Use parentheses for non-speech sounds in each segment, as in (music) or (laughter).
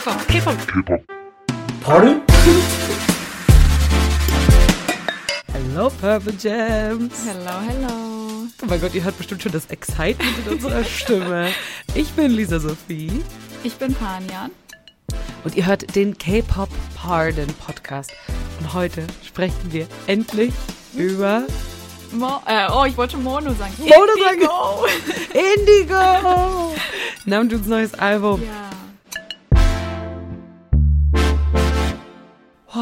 K-Pop, K-Pop. K-Pop. Pardon? Hello, Purple Jams. Hello, hello. Oh mein Gott, ihr hört bestimmt schon das Excitement in unserer Stimme. Ich bin Lisa Sophie Ich bin Panjan. und ihr hört den K-Pop Pardon Podcast. Und heute sprechen wir endlich über Mo äh, oh, ich wollte schon Mono sagen. Mono sagen. Indigo. Indigo. Namjoons neues Album. ja.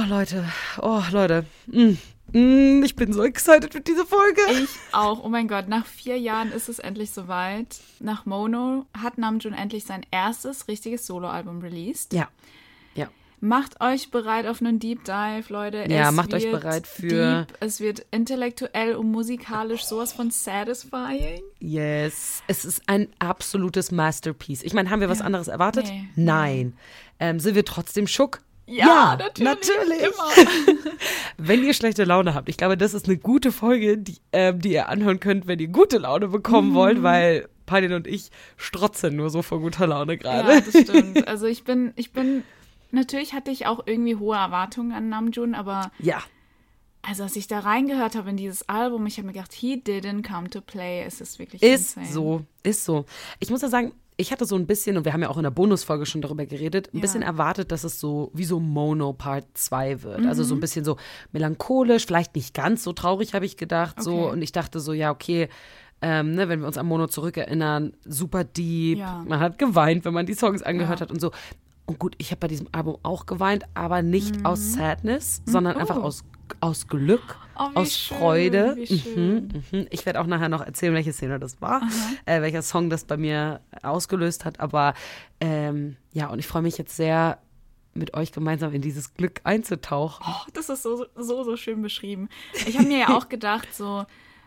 Oh Leute, oh Leute. Mm. Mm, ich bin so excited für diese Folge. Ich auch. Oh mein Gott, nach vier Jahren ist es endlich soweit. Nach Mono hat Namjoon endlich sein erstes richtiges Soloalbum released. Ja. Ja. Macht euch bereit auf einen Deep Dive, Leute. Ja, es macht euch bereit für- Deep, es wird intellektuell und musikalisch sowas von satisfying. Yes. Es ist ein absolutes Masterpiece. Ich meine, haben wir was Ja. anderes erwartet? Nee. Nein. Ähm, sind wir trotzdem schock? Ja, natürlich. natürlich. Immer. (laughs) Wenn ihr schlechte Laune habt, ich glaube, das ist eine gute Folge, die, ähm, die ihr anhören könnt, wenn ihr gute Laune bekommen Mhm. wollt, weil Palin und ich strotzen nur so vor guter Laune gerade. Ja, das (laughs) stimmt. Also ich bin, ich bin, natürlich hatte ich auch irgendwie hohe Erwartungen an Namjoon, aber Ja. also als ich da reingehört habe in dieses Album, ich habe mir gedacht, he didn't come to play. Es ist wirklich Ist insane. so, ist so. Ich muss ja sagen, ich hatte so ein bisschen, und wir haben ja auch in der Bonusfolge schon darüber geredet, ein Ja. bisschen erwartet, dass es so wie so Mono Part 2 wird. Also Mhm. so ein bisschen so melancholisch, vielleicht nicht ganz so traurig, habe ich gedacht. So. Okay. Und ich dachte so, ja, okay, ähm, ne, wenn wir uns an Mono zurückerinnern, super deep. Ja. Man hat geweint, wenn man die Songs angehört Ja. hat und so. Und gut, ich habe bei diesem Album auch geweint, aber nicht aus Sadness, sondern einfach Oh. aus, aus Glück, Oh, aus schön, Freude. Mhm, mhm. Ich werde auch nachher noch erzählen, welche Szene das war, äh, welcher Song das bei mir ausgelöst hat. Aber ähm, ja, und ich freue mich jetzt sehr, mit euch gemeinsam in dieses Glück einzutauchen. Oh, das ist so, so, so schön beschrieben. Ich habe mir ja auch (laughs) gedacht, so,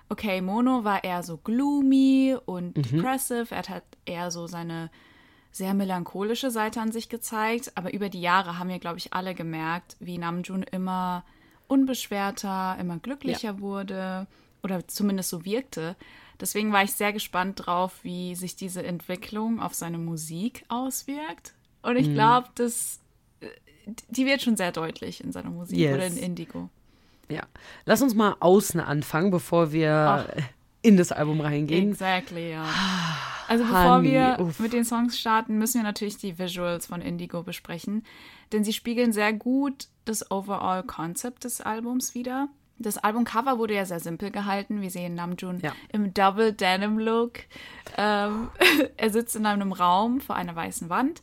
okay, Mono war eher so gloomy und Mhm. depressive. Er hat eher so seine sehr melancholische Seite an sich gezeigt. Aber über die Jahre haben wir, glaube ich, alle gemerkt, wie Namjoon immer unbeschwerter, immer glücklicher wurde oder zumindest so wirkte. Deswegen war ich sehr gespannt drauf, wie sich diese Entwicklung auf seine Musik auswirkt. Und Mhm. ich glaube, das äh, die wird schon sehr deutlich in seiner Musik Yes. oder in Indigo. Ja. Lass uns mal außen anfangen, bevor wir in das Album reingehen. Exactly, ja. Also bevor Honey, wir uff. mit den Songs starten, müssen wir natürlich die Visuals von Indigo besprechen, denn sie spiegeln sehr gut das Overall Concept des Albums wider. Das Albumcover wurde ja sehr simpel gehalten. Wir sehen Namjoon Ja. im Double Denim Look. Ähm, (laughs) er sitzt in einem Raum vor einer weißen Wand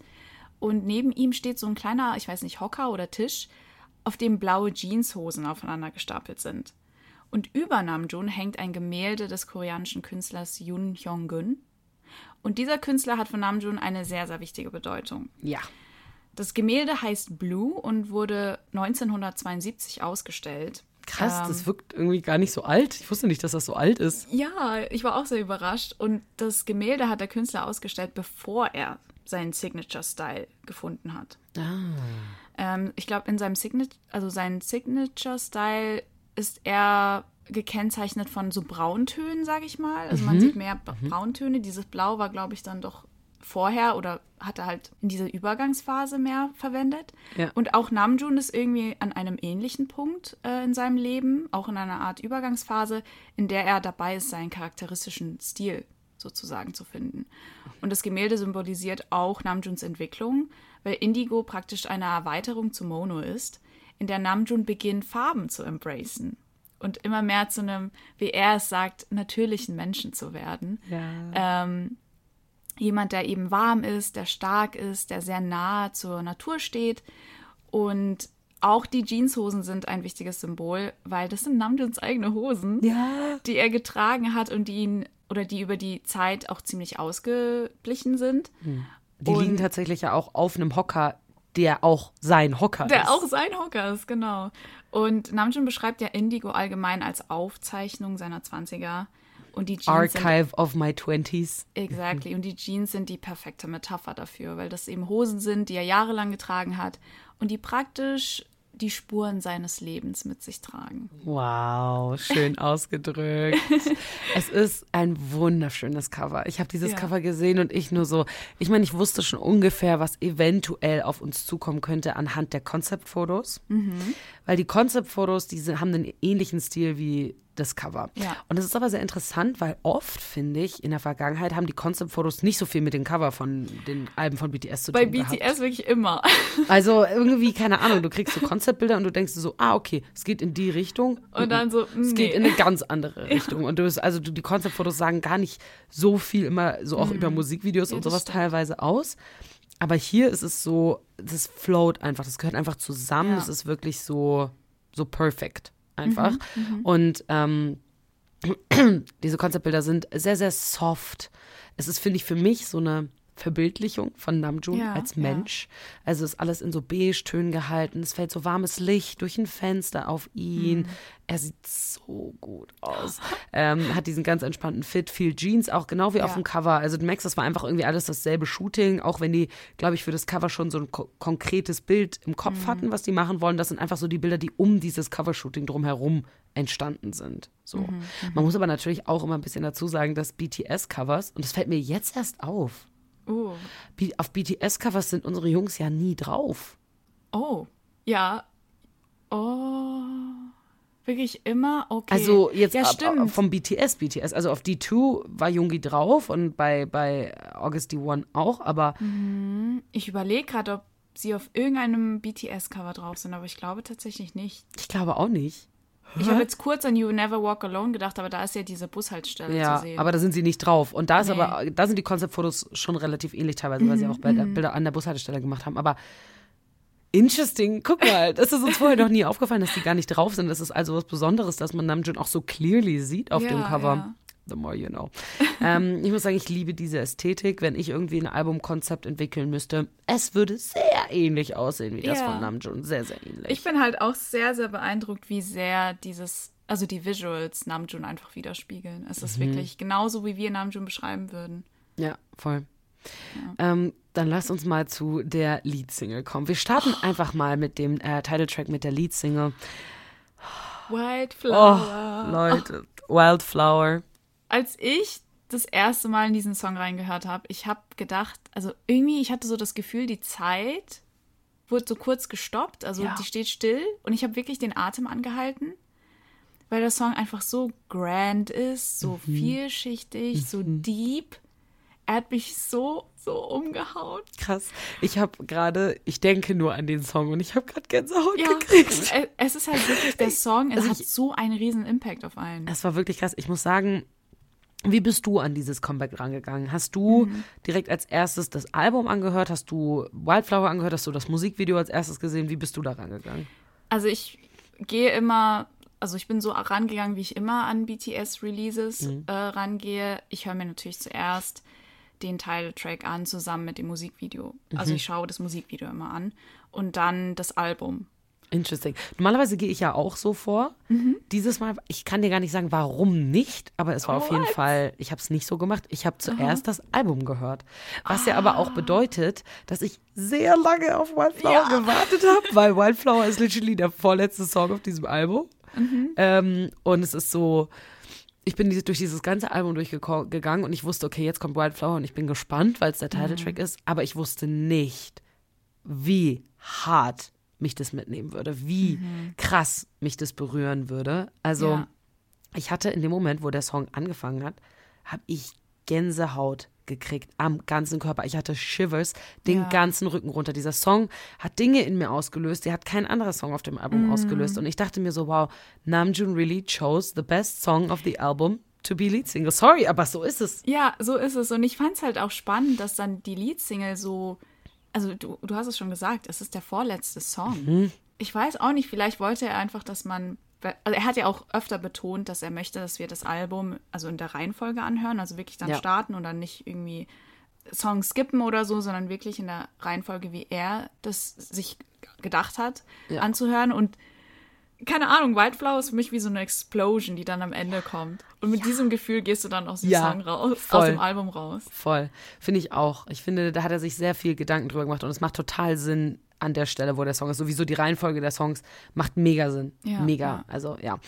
und neben ihm steht so ein kleiner, ich weiß nicht, Hocker oder Tisch, auf dem blaue Jeanshosen aufeinander gestapelt sind. Und über Namjoon hängt ein Gemälde des koreanischen Künstlers Yoon Hyung-gun. Und dieser Künstler hat für Namjoon eine sehr, sehr wichtige Bedeutung. Ja. Das Gemälde heißt Blue und wurde 1972 ausgestellt. Krass, Ähm, das wirkt irgendwie gar nicht so alt. Ich wusste nicht, dass das so alt ist. Ja, ich war auch sehr überrascht. Und das Gemälde hat der Künstler ausgestellt, bevor er seinen Signature-Style gefunden hat. Ähm, ich glaube, in seinem Signature, also sein Signature-Style ist er gekennzeichnet von so Brauntönen, sage ich mal. Also man sieht mehr Ba- Brauntöne. Dieses Blau war, glaube ich, dann doch vorher oder hat er halt in dieser Übergangsphase mehr verwendet. Ja. Und auch Namjoon ist irgendwie an einem ähnlichen Punkt äh, in seinem Leben, auch in einer Art Übergangsphase, in der er dabei ist, seinen charakteristischen Stil sozusagen zu finden. Und das Gemälde symbolisiert auch Namjoons Entwicklung, weil Indigo praktisch eine Erweiterung zu Mono ist, in der Namjoon beginnt, Farben zu embracen und immer mehr zu einem, wie er es sagt, natürlichen Menschen zu werden. Ähm, jemand, der eben warm ist, der stark ist, der sehr nahe zur Natur steht. Und auch die Jeanshosen sind ein wichtiges Symbol, weil das sind Namjoons eigene Hosen, Ja. die er getragen hat und die ihn oder die über die Zeit auch ziemlich ausgeblichen sind. Die Und- liegen tatsächlich ja auch auf einem Hocker, der auch sein Hocker ist. Der auch sein Hocker ist, genau. Und Namjoon beschreibt ja Indigo allgemein als Aufzeichnung seiner 20er. Und die Jeans sind Archive of my 20s. Exactly. Und die Jeans sind die perfekte Metapher dafür, weil das eben Hosen sind, die er jahrelang getragen hat und die praktisch die Spuren seines Lebens mit sich tragen. Wow, schön (laughs) ausgedrückt. es ist ein wunderschönes Cover. Ich habe dieses Ja. Cover gesehen und ich nur so, ich meine, ich wusste schon ungefähr, was eventuell auf uns zukommen könnte anhand der Konzeptfotos. Mhm. Weil die Konzeptfotos, die sind, haben einen ähnlichen Stil wie das Cover. Ja. Und das ist aber sehr interessant, weil oft, finde ich, in der Vergangenheit haben die Konzeptfotos nicht so viel mit dem Cover von den Alben von BTS zu Bei tun gehabt. BTS wirklich immer. (laughs) Also irgendwie, keine Ahnung, du kriegst so Konzeptbilder und du denkst so, ah, okay, es geht in die Richtung. Und dann so, Es geht in eine ganz andere (laughs) Richtung. Und du bist, also die Konzeptfotos sagen gar nicht so viel immer, so auch über Musikvideos Mhm. Ja, und sowas stimmt. teilweise aus. Aber hier ist es so, das float einfach, das gehört einfach zusammen. Ja. Es ist wirklich so, so perfekt einfach. Mhm, Und ähm, (clears throat) diese Konzeptbilder sind sehr, sehr soft. Es ist, finde ich, für mich so eine Verbildlichung von Namjoon Ja, als ja. Mensch. Also ist alles in so Beige-Tönen gehalten. Es fällt so warmes Licht durch ein Fenster auf ihn. Mhm. Er sieht so gut aus. ähm, hat diesen ganz entspannten Fit, viel Jeans, auch genau wie auf Ja. dem Cover. Also du merkst, das war einfach irgendwie alles dasselbe Shooting, auch wenn die, glaube ich, für das Cover schon so ein ko konkretes Bild im Kopf Mhm. hatten, was die machen wollen. Das sind einfach so die Bilder, die um dieses Covershooting drumherum entstanden sind. So. Mhm, Man muss aber natürlich auch immer ein bisschen dazu sagen, dass BTS-Covers, und das fällt mir jetzt erst auf, Oh. Auf BTS-Covers sind unsere Jungs ja nie drauf. Oh. Ja. Oh. Wirklich immer? Okay. Also jetzt ja, ab- stimmt. vom BTS, BTS. Also auf D2 war Jungi drauf und bei, bei August D1 auch, aber Ich überlege gerade, ob sie auf irgendeinem BTS-Cover drauf sind, aber ich glaube tatsächlich nicht. ich glaube auch nicht. Ich habe jetzt kurz an You Never Walk Alone gedacht, aber da ist ja diese Bushaltestelle Ja, zu sehen. aber da sind sie nicht drauf. Und da ist Nee. Mhm, aber, da sind die Konzeptfotos schon relativ ähnlich teilweise, weil sie auch Bilder, Bilder an der Bushaltestelle gemacht haben. Aber interesting, guck mal, das ist uns vorher noch nie aufgefallen, dass die gar nicht drauf sind. Das ist also was Besonderes, dass man Namjoon auch so clearly sieht auf dem Ja, Cover. ja. The more you know. (laughs) ähm, ich muss sagen, ich liebe diese Ästhetik. Wenn ich irgendwie ein Albumkonzept entwickeln müsste, es würde sehr ähnlich aussehen wie das Ja. von Namjoon. Sehr, sehr ähnlich. Ich bin halt auch sehr, sehr beeindruckt, wie sehr dieses, also die Visuals Namjoon einfach widerspiegeln. Es Mhm. ist wirklich genauso, wie wir Namjoon beschreiben würden. Ja, voll. Ähm, dann lass uns mal zu der Leadsingle kommen. Wir starten Oh. einfach mal mit dem äh, Titeltrack mit der Leadsingle. Oh, Wildflower. Leute, Wildflower. Als ich das erste Mal in diesen Song reingehört habe, ich habe gedacht, also irgendwie, ich hatte so das Gefühl, die Zeit wurde so kurz gestoppt, also Ja. die steht still und ich habe wirklich den Atem angehalten, weil der Song einfach so grand ist, so Mhm. vielschichtig, so deep. Er hat mich so, so umgehauen. Krass. Ich habe gerade, ich denke nur an den Song und ich habe gerade Gänsehaut Ja, gekriegt. es- ist halt wirklich der Song, es Also hat ich- so einen riesen Impact auf einen. Es war wirklich krass. Ich muss sagen, wie bist du an dieses Comeback rangegangen? Hast du Mhm. direkt als erstes das Album angehört? Hast du Wildflower angehört? Hast du das Musikvideo als erstes gesehen? Wie bist du da rangegangen? Also ich gehe immer, also ich bin so rangegangen, wie ich immer an BTS-Releases Mhm. äh, rangehe. Ich höre mir natürlich zuerst den Titeltrack an, zusammen mit dem Musikvideo. Mhm. Also ich schaue das Musikvideo immer an und dann das Album. Interesting. Normalerweise gehe ich ja auch so vor. Dieses Mal, ich kann dir gar nicht sagen, warum nicht, aber es war auf jeden What? Fall, ich habe es nicht so gemacht. Ich habe zuerst das Album gehört. Was ja aber auch bedeutet, dass ich sehr lange auf Wildflower Ja. gewartet habe, weil Wildflower ist literally der vorletzte Song auf diesem Album. Ähm, und es ist so, ich bin durch dieses ganze Album durchgegangen und ich wusste, okay, jetzt kommt Wildflower und ich bin gespannt, weil es der Titeltrack ist, aber ich wusste nicht, wie hart mich das mitnehmen würde, wie krass mich das berühren würde. Also Ja. ich hatte in dem Moment, wo der Song angefangen hat, habe ich Gänsehaut gekriegt am ganzen Körper. Ich hatte Shivers den Ja. ganzen Rücken runter. Dieser Song hat Dinge in mir ausgelöst, die hat kein anderer Song auf dem Album Mhm. ausgelöst. Und ich dachte mir so, wow, Namjoon really chose the best song of the album to be lead single. Sorry, aber so ist es. Ja, so ist es. Und ich fand es halt auch spannend, dass dann die Leadsingle so, also du, du hast es schon gesagt, es ist der vorletzte Song. Mhm. Ich weiß auch nicht, vielleicht wollte er einfach, dass man, also er hat ja auch öfter betont, dass er möchte, dass wir das Album also in der Reihenfolge anhören, also wirklich dann Ja. starten und dann nicht irgendwie Songs skippen oder so, sondern wirklich in der Reihenfolge, wie er das sich gedacht hat, Ja. anzuhören und keine Ahnung, Wildflower ist für mich wie so eine Explosion, die dann am Ende kommt. Und mit diesem Gefühl gehst du dann aus dem Ja, Song raus, voll. aus dem Album raus. Voll. Finde ich auch. Ich finde, da hat er sich sehr viel Gedanken drüber gemacht und es macht total Sinn, an der Stelle, wo der Song ist. Sowieso die Reihenfolge der Songs macht mega Sinn. Ja, mega. ja. Also ja.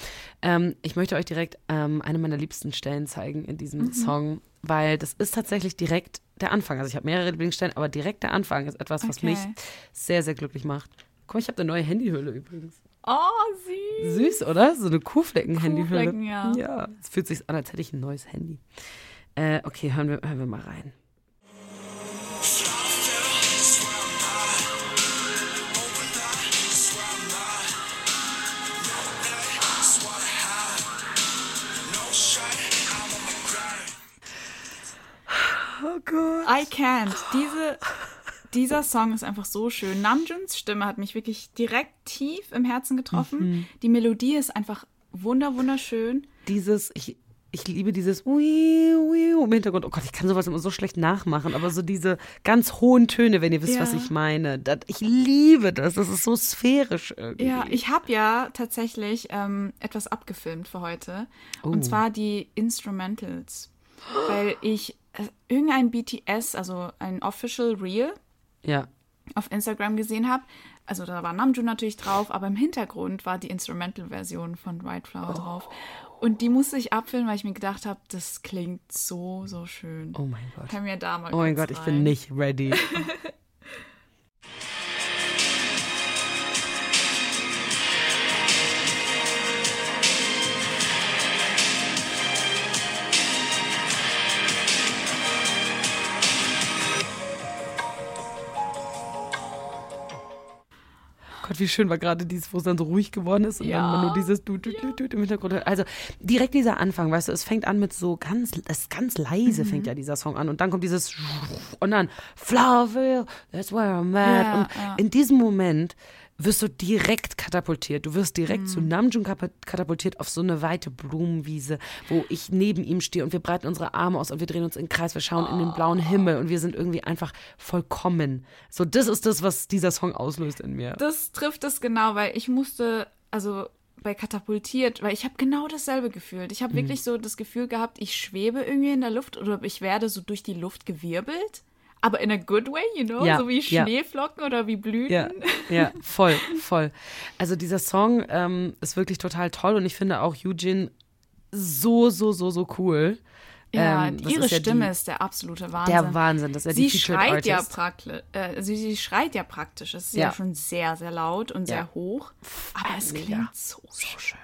Ähm, ich möchte euch direkt ähm, eine meiner liebsten Stellen zeigen in diesem Mhm. Song, weil das ist tatsächlich direkt der Anfang. Also ich habe mehrere Lieblingsstellen, aber direkt der Anfang ist etwas, was Okay. mich sehr, sehr glücklich macht. Guck mal, ich habe eine neue Handyhülle übrigens. Oh, süß. Süß, oder? So eine Kuhflecken-Handyhülle. Kuhflecken, ja. Ja, es fühlt sich an, als hätte ich ein neues Handy. Äh, okay, hören wir, hören wir mal rein. Oh Gott. I can't. Diese, dieser Song ist einfach so schön. Namjoons Stimme hat mich wirklich direkt tief im Herzen getroffen. Die Melodie ist einfach wunder wunderschön. Dieses, ich, ich liebe dieses Wiu, Wiu im Hintergrund. Oh Gott, ich kann sowas immer so schlecht nachmachen, aber so diese ganz hohen Töne, wenn ihr wisst, Ja. was ich meine. Das, ich liebe das. Das ist so sphärisch irgendwie. Ja, ich habe ja tatsächlich ähm, etwas abgefilmt für heute. Oh. Und zwar die Instrumentals. Weil ich äh, irgendein BTS, also ein Official Reel ja. auf Instagram gesehen habe. Also da war Namjoon natürlich drauf, aber im Hintergrund war die Instrumental-Version von White Flower drauf. Und die musste ich abfilmen, weil ich mir gedacht habe, das klingt so, so schön. Oh mein Gott. Können wir da mal Oh mein Gott, ich rein? bin nicht ready. (laughs) Gott, wie schön war gerade dieses, wo es dann so ruhig geworden ist und Ja. dann man nur dieses du, du, du, du im Hintergrund hört. Also direkt dieser Anfang, weißt du, es fängt an mit so ganz, es ganz leise fängt Mhm. ja dieser Song an und dann kommt dieses und dann Flowerville, that's where I'm at. Ja, und ja. in diesem Moment wirst du direkt katapultiert. Du wirst direkt Mhm. zu Namjoon katapultiert auf so eine weite Blumenwiese, wo ich neben ihm stehe und wir breiten unsere Arme aus und wir drehen uns in den Kreis, wir schauen in den blauen Himmel und wir sind irgendwie einfach vollkommen. So, das ist das, was dieser Song auslöst in mir. Das trifft es genau, weil ich musste, also bei katapultiert, weil ich habe genau dasselbe gefühlt. Mhm. Ich habe wirklich so das Gefühl gehabt, ich schwebe irgendwie in der Luft oder ich werde so durch die Luft gewirbelt. Aber in a good way, you know? Ja, so wie ja. Schneeflocken oder wie Blüten. Ja, ja, (laughs) voll, voll. Also dieser Song ähm, ist wirklich total toll und ich finde auch Eugene so, so, so, so cool. Ja, Ähm, ihre ist ja Stimme die, ist der absolute Wahnsinn. der Wahnsinn, dass er sie die schreit ja praktisch, äh, sie, sie schreit ja praktisch. Es ist ja. Ja. schon sehr, sehr laut und Ja. sehr hoch. Aber es Mega. klingt so, So schön.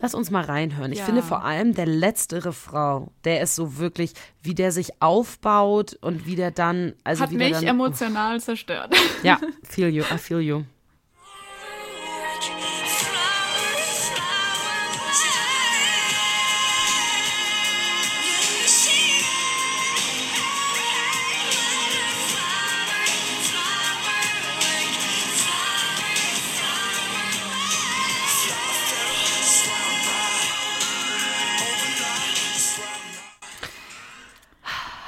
Lass uns mal reinhören. Ich Ja. finde vor allem der letzte Refrain, der ist so wirklich, wie der sich aufbaut und wie der dann, also Hat mich dann, emotional zerstört. Ja, (laughs) feel you, I feel you.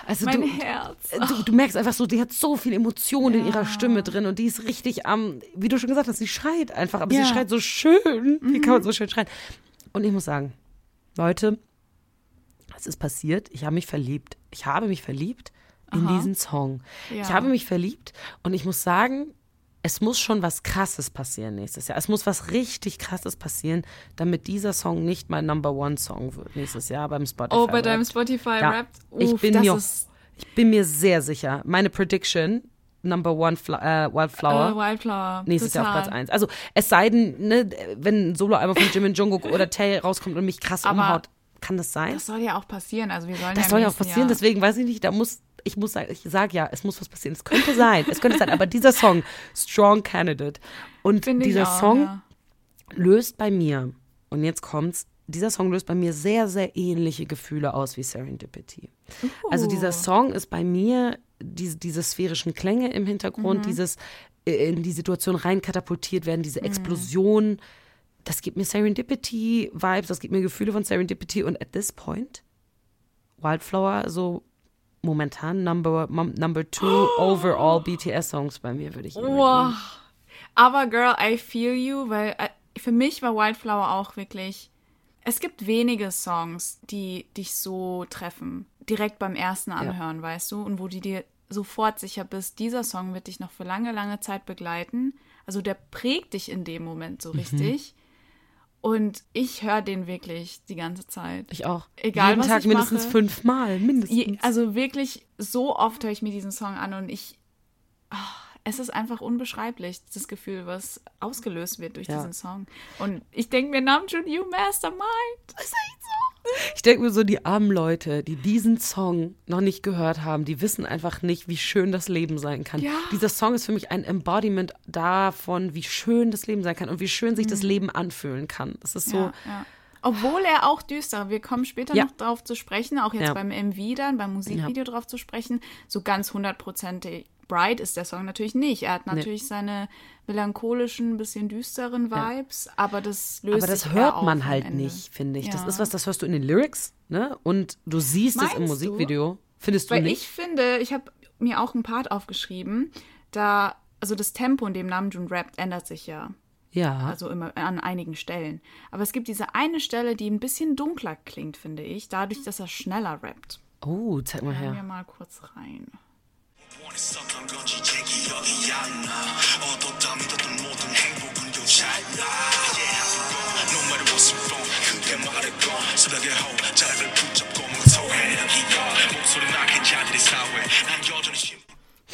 Also mein du, Herz. du, du merkst einfach so, die hat so viel Emotion in ihrer Stimme drin und die ist richtig am, wie du schon gesagt hast, sie schreit einfach, aber Ja. sie schreit so schön. Wie kann man so schön schreien? Und ich muss sagen, Leute, es ist passiert, ich habe mich verliebt. Ich habe mich verliebt in Aha. diesen Song. Ja. Ich habe mich verliebt und ich muss sagen, es muss schon was Krasses passieren nächstes Jahr. Es muss was richtig Krasses passieren, damit dieser Song nicht mein Number One Song wird nächstes Jahr beim Spotify. Oh, bei deinem. Spotify Ja. Rap. Ich bin mir- Ich bin mir sehr sicher. Meine Prediction, Number One Fla äh, Wildflower. äh, Wildflower. Nächstes Jahr auf. Platz 1. Also es sei denn, ne, wenn ein Solo-Album von Jimin Jungkook oder Tay rauskommt und mich krass Aber umhaut, kann das sein? Das soll ja auch passieren. Also wir sollen Das ja soll ja auch passieren, Jahr- deswegen weiß ich nicht, da muss, ich muss sagen, ich sage ja, es muss was passieren. Es könnte sein, es könnte sein, aber dieser Song, Strong Candidate. Und Finde dieser auch, Song ja. löst bei mir, und jetzt kommt's, dieser Song löst bei mir sehr, sehr ähnliche Gefühle aus wie Serendipity. Also dieser Song ist bei mir diese, diese sphärischen Klänge im Hintergrund, dieses äh, in die Situation rein katapultiert werden, diese Explosion. Das gibt mir Serendipity-Vibes, das gibt mir Gefühle von Serendipity und at this point, Wildflower, so momentan number, number two (gasps) overall BTS-Songs bei mir, würde ich ihn Wow. Aber Girl, I feel you, weil äh, für mich war Wildflower auch wirklich. Es gibt wenige Songs, die dich so treffen. Direkt beim ersten Anhören, weißt du? Und wo die dir sofort sicher bist, dieser Song wird dich noch für lange, lange Zeit begleiten. Also der prägt dich in dem Moment so richtig. Und ich höre den wirklich die ganze Zeit. Ich auch. Egal, Jeden was Tag ich mindestens mache. fünfmal, mindestens. Je, also wirklich, so oft höre ich mir diesen Song an und ich. ah, es ist einfach unbeschreiblich, das Gefühl, was ausgelöst wird durch Ja. diesen Song. Und ich denke mir, Namjoon, you mastermind. Das ist echt so. Ich denke mir so, die armen Leute, die diesen Song noch nicht gehört haben, die wissen einfach nicht, wie schön das Leben sein kann. Ja. Dieser Song ist für mich ein Embodiment davon, wie schön das Leben sein kann und wie schön sich das Leben anfühlen kann. Das ist so, Mhm. Ja, ja. Obwohl er auch düster, wir kommen später noch drauf zu sprechen, auch jetzt beim MV dann, beim Musikvideo drauf zu sprechen, so ganz hundertprozentig bright ist der Song natürlich nicht. Er hat natürlich seine melancholischen, bisschen düsteren Vibes, aber das löst aber das hört man halt Ende. nicht, finde ich. Das Ja. ist was, das hörst du in den Lyrics, ne? Und du siehst es im Meinst du? Musikvideo. Findest du Weil nicht? ich finde, ich habe mir auch einen Part aufgeschrieben, da, also das Tempo, in dem Namjoon rappt, ändert sich ja. ja. Also immer an einigen Stellen. Aber es gibt diese eine Stelle, die ein bisschen dunkler klingt, finde ich, dadurch, dass er schneller rappt. oh, zeig mal Hören wir her. mal kurz rein.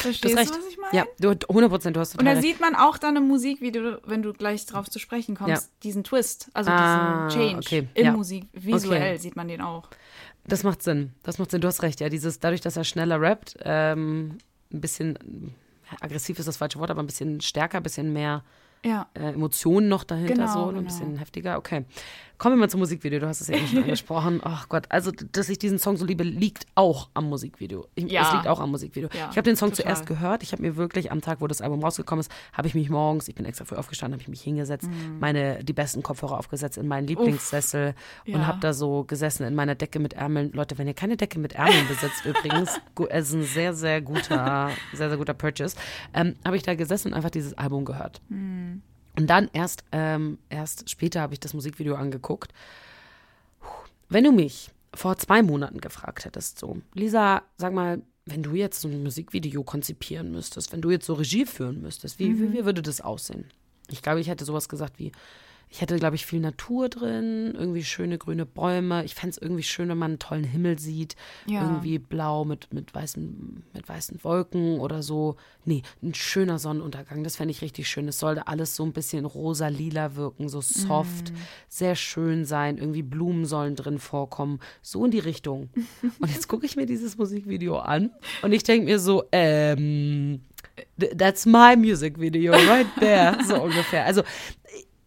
Verstehst das recht. du, was ich meine? Ja, du, 100% du hast total Und da sieht man auch dann im Musikvideo, wenn du gleich drauf zu sprechen kommst, ja. diesen Twist, also ah, diesen Change okay. im ja. Musik, visuell okay. sieht man den auch. Das macht Sinn, das macht Sinn, du hast recht, ja, dieses, dadurch, dass er schneller rappt, ähm, ein bisschen, aggressiv ist das falsche Wort, aber ein bisschen stärker, ein bisschen mehr ja. äh, Emotionen noch dahinter, genau, so, genau. ein bisschen heftiger, okay. Kommen wir mal zum Musikvideo. Du hast es ja eben schon (laughs) angesprochen. Ach Gott, also, dass ich diesen Song so liebe, liegt auch am Musikvideo. Ich, Ja. Es liegt auch am Musikvideo. Ja, ich habe den Song total. zuerst gehört. Ich habe mir wirklich am Tag, wo das Album rausgekommen ist, habe ich mich morgens, ich bin extra früh aufgestanden, habe ich mich hingesetzt, meine die besten Kopfhörer aufgesetzt in meinen Lieblingssessel und Ja. habe da so gesessen in meiner Decke mit Ärmeln. Leute, wenn ihr keine Decke mit Ärmeln besitzt, (laughs) übrigens, es ist ein sehr, sehr guter, sehr, sehr guter Purchase, ähm, habe ich da gesessen und einfach dieses Album gehört. Und dann erst, ähm, erst später habe ich das Musikvideo angeguckt. Wenn du mich vor zwei Monaten gefragt hättest, so, Lisa, sag mal, wenn du jetzt so ein Musikvideo konzipieren müsstest, wenn du jetzt so Regie führen müsstest, wie, wie, wie würde das aussehen? Ich glaube, ich hätte sowas gesagt wie, ich hätte, glaube ich, viel Natur drin, irgendwie schöne grüne Bäume. Ich fände es irgendwie schön, wenn man einen tollen Himmel sieht. Ja. Irgendwie blau mit, mit, weißen, mit weißen Wolken oder so. Nee, ein schöner Sonnenuntergang. Das fände ich richtig schön. Es sollte alles so ein bisschen rosa-lila wirken, so soft, sehr schön sein. Irgendwie Blumen sollen drin vorkommen. So in die Richtung. Und jetzt gucke ich mir dieses Musikvideo an und ich denke mir so, ähm, th- that's my music video right there. So (laughs) ungefähr. Also,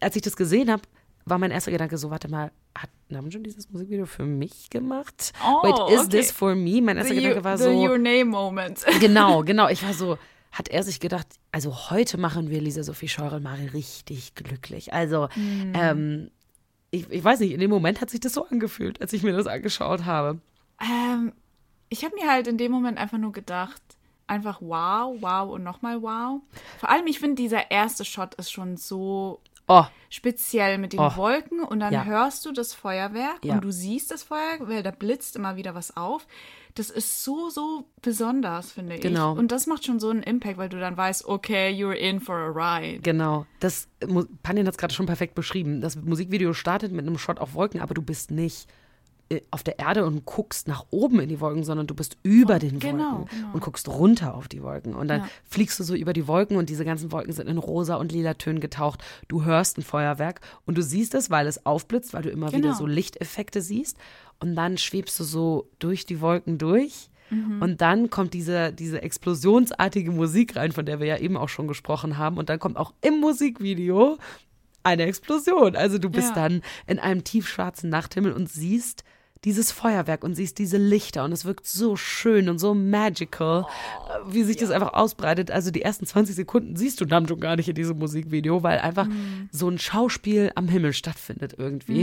als ich das gesehen habe, war mein erster Gedanke so, warte mal, hat Namjoon dieses Musikvideo für mich gemacht? Oh, Wait, is okay. this for me? Mein erster The, Gedanke war the so, Your Name Moment. (laughs) genau, genau. Ich war so, hat er sich gedacht, also heute machen wir Lisa Sophie Scheurel mal richtig glücklich. Also, Hm. ähm, ich, ich weiß nicht, in dem Moment hat sich das so angefühlt, als ich mir das angeschaut habe. Ähm, ich habe mir halt in dem Moment einfach nur gedacht, einfach wow, wow und nochmal wow. Vor allem, ich finde, dieser erste Shot ist schon so Oh, speziell mit den Oh. Wolken und dann Ja. hörst du das Feuerwerk Ja. und du siehst das Feuerwerk, weil da blitzt immer wieder was auf. Das ist so, so besonders, finde Genau. ich. Und das macht schon so einen Impact, weil du dann weißt, okay, you're in for a ride. genau. Das, Panin hat es gerade schon perfekt beschrieben. Das Musikvideo startet mit einem Shot auf Wolken, aber du bist nicht auf der Erde und guckst nach oben in die Wolken, sondern du bist über den genau, Wolken genau. und guckst runter auf die Wolken. Und dann Ja. fliegst du so über die Wolken und diese ganzen Wolken sind in rosa und lila Tönen getaucht. Du hörst ein Feuerwerk und du siehst es, weil es aufblitzt, weil du immer wieder Genau. so Lichteffekte siehst. Und dann schwebst du so durch die Wolken durch. Mhm. Und dann kommt diese, diese explosionsartige Musik rein, von der wir ja eben auch schon gesprochen haben. Und dann kommt auch im Musikvideo eine Explosion. Also du bist Ja. dann in einem tiefschwarzen Nachthimmel und siehst dieses Feuerwerk und siehst diese Lichter und es wirkt so schön und so magical, äh, wie sich das einfach ausbreitet. Also die ersten 20 Sekunden siehst du Namjoon gar nicht in diesem Musikvideo, weil einfach so ein Schauspiel am Himmel stattfindet irgendwie.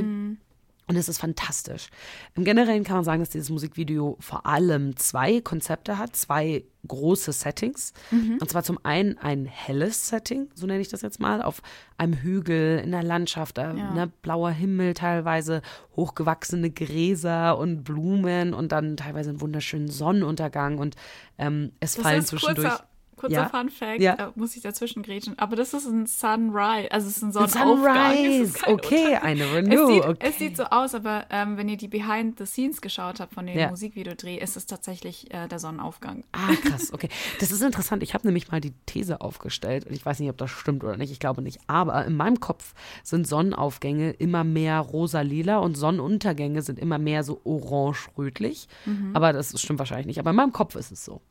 Und es ist fantastisch. Im Generellen kann man sagen, dass dieses Musikvideo vor allem zwei Konzepte hat, zwei große Settings. Und zwar zum einen ein helles Setting, so nenne ich das jetzt mal, auf einem Hügel in der Landschaft, äh, ne, blauer Himmel teilweise, hochgewachsene Gräser und Blumen und dann teilweise einen wunderschönen Sonnenuntergang und ähm, es Das fallen zwischendurch. kurzer, kurzer Ja. Fun Fact, Ja. äh, muss ich dazwischen grätschen. Aber das ist ein Sunrise, also es ist ein Sonnenaufgang. (laughs) es Sunrise, okay, eine Es Renew, sieht, okay. es sieht so aus, aber ähm, wenn ihr die Behind the Scenes geschaut habt von dem Ja. Musikvideodreh, ist es tatsächlich äh, der Sonnenaufgang. Ah, krass, okay. Das ist interessant. Ich habe nämlich mal die These aufgestellt und ich weiß nicht, ob das stimmt oder nicht. Ich glaube nicht. Aber in meinem Kopf sind Sonnenaufgänge immer mehr rosa-lila und Sonnenuntergänge sind immer mehr so orange-rötlich. Aber das stimmt wahrscheinlich nicht. Aber in meinem Kopf ist es so.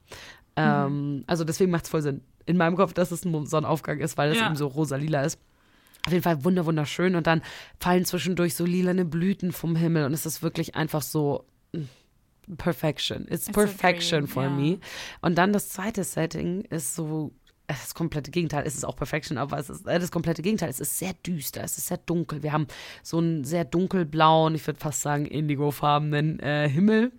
Ähm, also deswegen macht es voll Sinn. In meinem Kopf, dass es ein Sonnenaufgang ist, weil es Ja. eben so rosa-lila ist. Auf jeden Fall wunder wunderschön und dann fallen zwischendurch so lilane Blüten vom Himmel und es ist wirklich einfach so mm, Perfection. It's, It's perfection for ja. me. Und dann das zweite Setting ist so das komplette Gegenteil. Es ist auch Perfection, aber es ist äh, das komplette Gegenteil. Es ist sehr düster, es ist sehr dunkel. Wir haben so einen sehr dunkelblauen, ich würde fast sagen indigofarbenen äh, Himmel,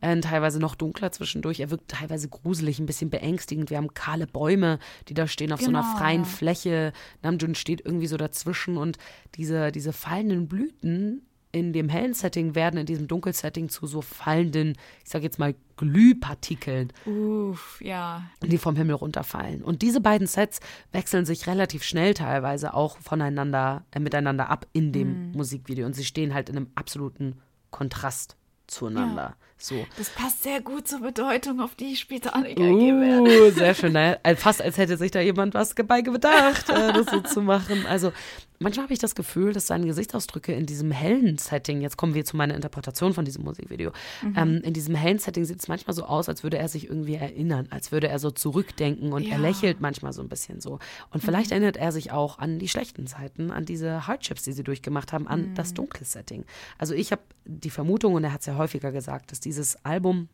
äh, teilweise noch dunkler zwischendurch. Er wirkt teilweise gruselig, ein bisschen beängstigend. Wir haben kahle Bäume, die da stehen auf so einer Genau, freien ja. Fläche. Namjoon steht irgendwie so dazwischen und diese, diese fallenden Blüten in dem hellen Setting werden in diesem Dunkelsetting zu so fallenden, ich sag jetzt mal Glühpartikeln Uff, ja. die vom Himmel runterfallen. Und diese beiden Sets wechseln sich relativ schnell teilweise auch voneinander, äh, miteinander ab in dem Musikvideo. Und sie stehen halt in einem absoluten Kontrast zueinander. So. Das passt sehr gut zur Bedeutung, auf die ich später eingehen werde. Uh, sehr schön. Äh, Fast als hätte sich da jemand was bei gedacht, äh, das so zu machen. Also manchmal habe ich das Gefühl, dass seine Gesichtsausdrücke in diesem hellen Setting, jetzt kommen wir zu meiner Interpretation von diesem Musikvideo, ähm, in diesem hellen Setting sieht es manchmal so aus, als würde er sich irgendwie erinnern, als würde er so zurückdenken und er Ja. lächelt manchmal so ein bisschen so. Und vielleicht erinnert er sich auch an die schlechten Zeiten, an diese Hardships, die sie durchgemacht haben, an das dunkle Setting. Also ich habe die Vermutung, und er hat es ja häufiger gesagt, dass dieses Album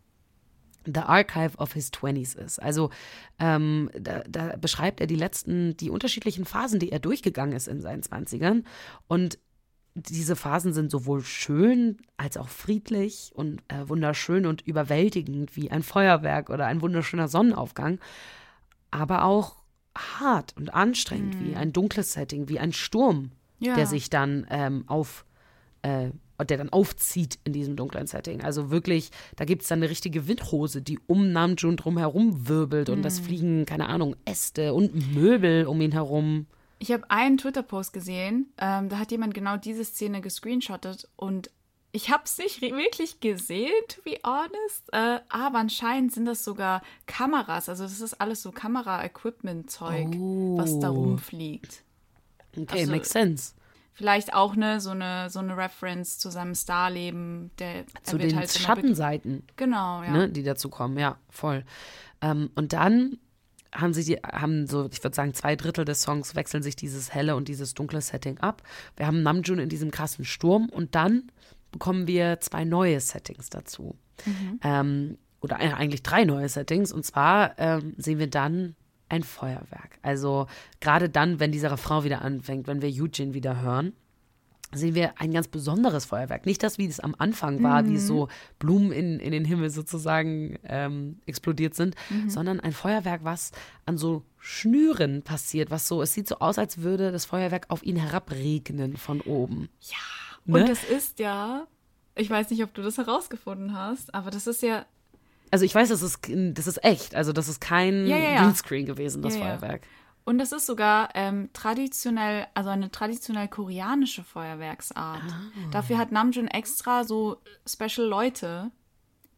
The Archive of His Twenties ist. Also ähm, da, da beschreibt er die letzten, die unterschiedlichen Phasen, die er durchgegangen ist in seinen Zwanzigern. Und diese Phasen sind sowohl schön als auch friedlich und äh, wunderschön und überwältigend wie ein Feuerwerk oder ein wunderschöner Sonnenaufgang, aber auch hart und anstrengend wie ein dunkles Setting, wie ein Sturm, Ja. der sich dann ähm, auf äh, der dann aufzieht in diesem dunklen Setting. Also wirklich, da gibt es dann eine richtige Windhose, die um Namjoon drum herum wirbelt und es fliegen, keine Ahnung, Äste und Möbel um ihn herum. Ich habe einen Twitter-Post gesehen, ähm, da hat jemand genau diese Szene gescreenshottet und ich habe es nicht wirklich gesehen, to be honest, äh, aber anscheinend sind das sogar Kameras, also das ist alles so Kamera-Equipment-Zeug, was da Oh. rumfliegt. Okay, Also- makes sense. Vielleicht auch ne, so eine so eine Reference zu seinem Starleben, der er Zu den halt Schattenseiten. Genau, ja. ne, die dazu kommen, ja, voll. Ähm, und dann haben sie die, haben so, ich würde sagen, zwei Drittel des Songs wechseln sich dieses helle und dieses dunkle Setting ab. Wir haben Namjoon in diesem krassen Sturm und dann bekommen wir zwei neue Settings dazu. Ähm, oder äh, eigentlich drei neue Settings. Und zwar ähm, sehen wir dann ein Feuerwerk. Also gerade dann, wenn dieser Refrain wieder anfängt, wenn wir Eugene wieder hören, sehen wir ein ganz besonderes Feuerwerk. Nicht das, wie es am Anfang war, wie so Blumen in, in den Himmel sozusagen ähm, explodiert sind, sondern ein Feuerwerk, was an so Schnüren passiert, was so, es sieht so aus, als würde das Feuerwerk auf ihn herabregnen von oben. Und ne? das ist ja, ich weiß nicht, ob du das herausgefunden hast, aber das ist ja Also ich weiß, das ist, das ist echt, also das ist kein Ja, ja. Greenscreen gewesen, das. Feuerwerk. Und das ist sogar ähm, traditionell, also eine traditionell koreanische Feuerwerksart. Ah. Dafür hat Namjoon extra so Special Leute,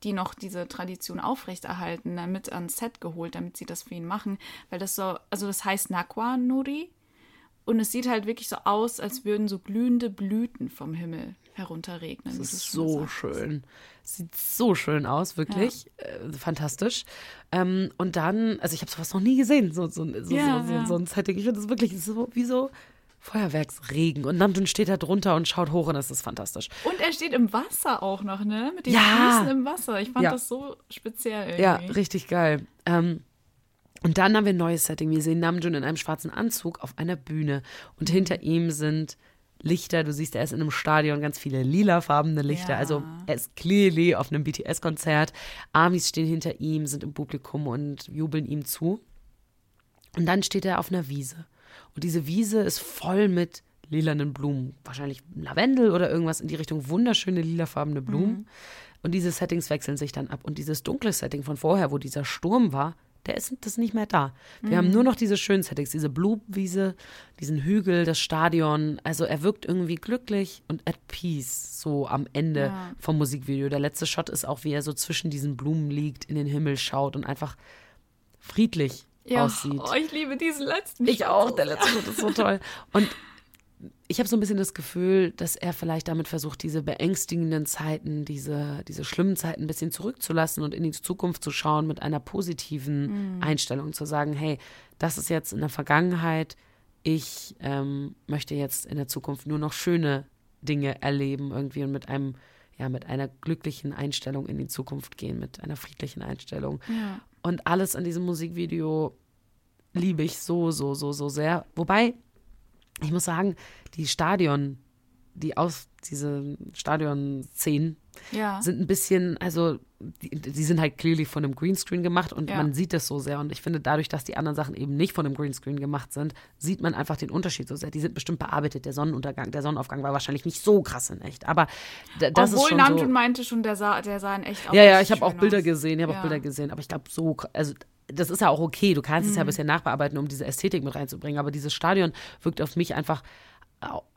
die noch diese Tradition aufrechterhalten, damit ans Set geholt, damit sie das für ihn machen. Weil das so, also das heißt Nakwa Nuri. Und es sieht halt wirklich so aus, als würden so glühende Blüten vom Himmel herunterregnen. Das ist so schön. Sieht so schön aus, wirklich. Äh, fantastisch. Ähm, und dann, also ich habe sowas noch nie gesehen, so, so, so, Ja, so, so, ja. so ein Setting. Ich finde das wirklich so, wie so Feuerwerksregen. Und Namjoon steht da drunter und schaut hoch und das ist fantastisch. Und er steht im Wasser auch noch, ne? Mit den Ja. Füßen im Wasser. Ich fand Ja. das so speziell. Irgendwie. Ja, richtig geil. Ähm, und dann haben wir ein neues Setting. Wir sehen Namjoon in einem schwarzen Anzug auf einer Bühne und hinter ihm sind Lichter. Du siehst, er ist in einem Stadion, ganz viele lilafarbene Lichter. Ja. Also er ist clearly auf einem BTS-Konzert. Amis stehen hinter ihm, sind im Publikum und jubeln ihm zu. Und dann steht er auf einer Wiese. Und diese Wiese ist voll mit lilanen Blumen. Wahrscheinlich Lavendel oder irgendwas in die Richtung. Wunderschöne lilafarbene Blumen. Und diese Settings wechseln sich dann ab. Und dieses dunkle Setting von vorher, wo dieser Sturm war, der ist das nicht mehr da. Wir haben nur noch diese schönen Settings, diese Blumenwiese, diesen Hügel, das Stadion. Also er wirkt irgendwie glücklich und at peace, so am Ende Ja. vom Musikvideo. Der letzte Shot ist auch, wie er so zwischen diesen Blumen liegt, in den Himmel schaut und einfach friedlich aussieht. Oh, ich liebe diesen letzten Ich Shot auch, der letzte Schritt ist so toll. Und ich habe so ein bisschen das Gefühl, dass er vielleicht damit versucht, diese beängstigenden Zeiten, diese, diese schlimmen Zeiten ein bisschen zurückzulassen und in die Zukunft zu schauen mit einer positiven Einstellung, zu sagen, hey, das ist jetzt in der Vergangenheit, ich ähm, möchte jetzt in der Zukunft nur noch schöne Dinge erleben irgendwie und mit einem, ja, mit einer glücklichen Einstellung in die Zukunft gehen, mit einer friedlichen Einstellung. Ja. Und alles an diesem Musikvideo liebe ich so, so, so, so sehr. Wobei, ich muss sagen, die Stadion, die aus, diese Stadion-Szenen Ja. sind ein bisschen, also die, die sind halt clearly von einem Greenscreen gemacht und Ja. man sieht das so sehr. Und ich finde, dadurch, dass die anderen Sachen eben nicht von einem Greenscreen gemacht sind, sieht man einfach den Unterschied so sehr. Die sind bestimmt bearbeitet. Der Sonnenuntergang, der Sonnenaufgang war wahrscheinlich nicht so krass in echt. Aber das Obwohl ist schon Namjoon so. meinte schon, der sah, der sah in echt auch Ja, ja, ich habe auch Bilder aus. gesehen, ich habe Ja. auch Bilder gesehen, aber ich glaube so, also das ist ja auch okay, du kannst Mhm. es ja ein bisschen nachbearbeiten, um diese Ästhetik mit reinzubringen, aber dieses Stadion wirkt auf mich einfach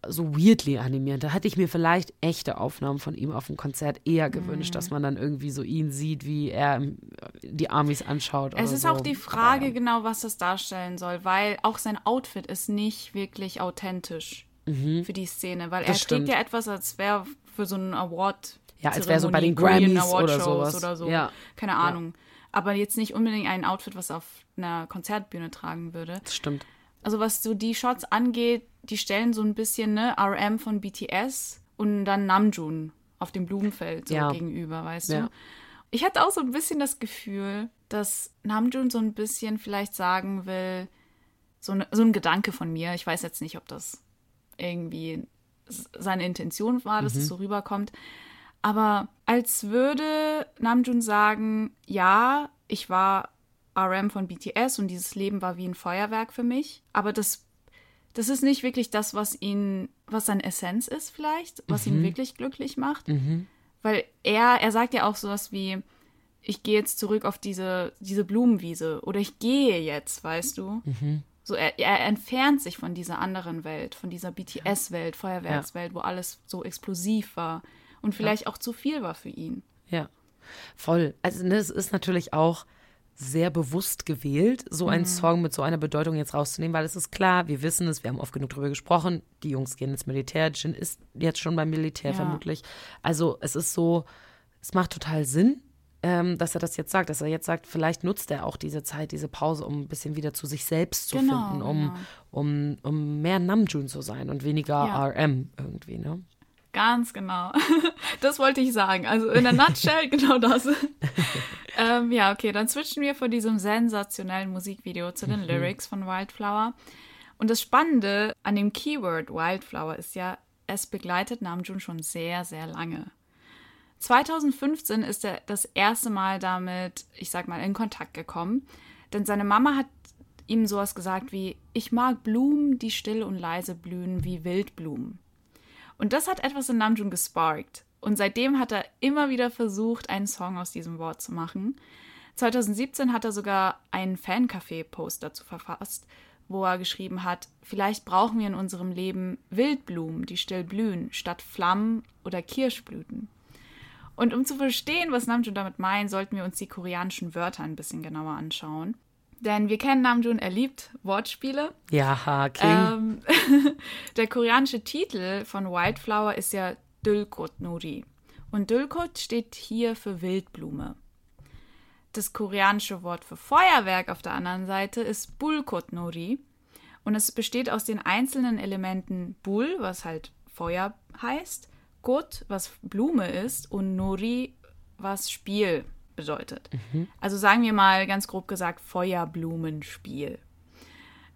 so weirdly animiert. Da hätte ich mir vielleicht echte Aufnahmen von ihm auf dem Konzert eher gewünscht, Mhm. dass man dann irgendwie so ihn sieht, wie er ähm, die Amis anschaut. Es ist so. auch die Frage ja. genau, was das darstellen soll, weil auch sein Outfit ist nicht wirklich authentisch für die Szene, weil er Mhm. Das stimmt. trägt ja etwas, als wäre für so einen Award. Ja, als wäre so bei den Grammys oder sowas. Oder so. Ja. Keine Ahnung. Aber jetzt nicht unbedingt ein Outfit, was auf einer Konzertbühne tragen würde. Das stimmt. Also was so die Shots angeht, die stellen so ein bisschen ne RM von BTS und dann Namjoon auf dem Blumenfeld so Ja. gegenüber, weißt Ja. du? Ich hatte auch so ein bisschen das Gefühl, dass Namjoon so ein bisschen vielleicht sagen will, so, ne, so ein Gedanke von mir, ich weiß jetzt nicht, ob das irgendwie seine Intention war, dass es so rüberkommt, aber als würde Namjoon sagen, ja, ich war RM von BTS und dieses Leben war wie ein Feuerwerk für mich, aber das das ist nicht wirklich das, was ihn, was seine Essenz ist vielleicht, was ihn wirklich glücklich macht. Weil er, er sagt ja auch sowas wie, ich gehe jetzt zurück auf diese, diese Blumenwiese oder ich gehe jetzt, weißt du? So, er, er entfernt sich von dieser anderen Welt, von dieser BTS-Welt, Feuerwerkswelt, wo alles so explosiv war und vielleicht auch zu viel war für ihn. Ja, voll. Also ne, es ist natürlich auch sehr bewusst gewählt, so einen Song mit so einer Bedeutung jetzt rauszunehmen, weil es ist klar, wir wissen es, wir haben oft genug drüber gesprochen, die Jungs gehen ins Militär, Jin ist jetzt schon beim Militär Ja. vermutlich. Also es ist so, es macht total Sinn, ähm, dass er das jetzt sagt, dass er jetzt sagt, vielleicht nutzt er auch diese Zeit, diese Pause, um ein bisschen wieder zu sich selbst zu Genau, finden, um, genau. um, um mehr Namjoon zu sein und weniger Ja. RM irgendwie, ne? Ganz genau. (laughs) Das wollte ich sagen. Also in der Nutshell (laughs) genau das. (laughs) ähm, ja, okay, dann switchen wir von diesem sensationellen Musikvideo zu den Lyrics von Wildflower. Und das Spannende an dem Keyword Wildflower ist ja, es begleitet Namjoon schon sehr, sehr lange. 2015 ist er das erste Mal damit, ich sag mal, in Kontakt gekommen. Denn seine Mama hat ihm sowas gesagt wie, ich mag Blumen, die still und leise blühen wie Wildblumen. Und das hat etwas in Namjoon gesparkt. Und seitdem hat er immer wieder versucht, einen Song aus diesem Wort zu machen. 2017 hat er sogar einen Fancafé-Post dazu verfasst, wo er geschrieben hat, vielleicht brauchen wir in unserem Leben Wildblumen, die still blühen, statt Flammen oder Kirschblüten. Und um zu verstehen, was Namjoon damit meint, sollten wir uns die koreanischen Wörter ein bisschen genauer anschauen. Denn wir kennen Namjoon, er liebt Wortspiele. Ja, King. Ähm, (laughs) der koreanische Titel von Wildflower ist ja Dulkot Nuri. Und Dulkot steht hier für Wildblume. Das koreanische Wort für Feuerwerk auf der anderen Seite ist Bulkot Nuri. Und es besteht aus den einzelnen Elementen Bul, was halt Feuer heißt, Kot, was Blume ist, und Nori, was Spiel bedeutet. Also sagen wir mal ganz grob gesagt Feuerblumenspiel.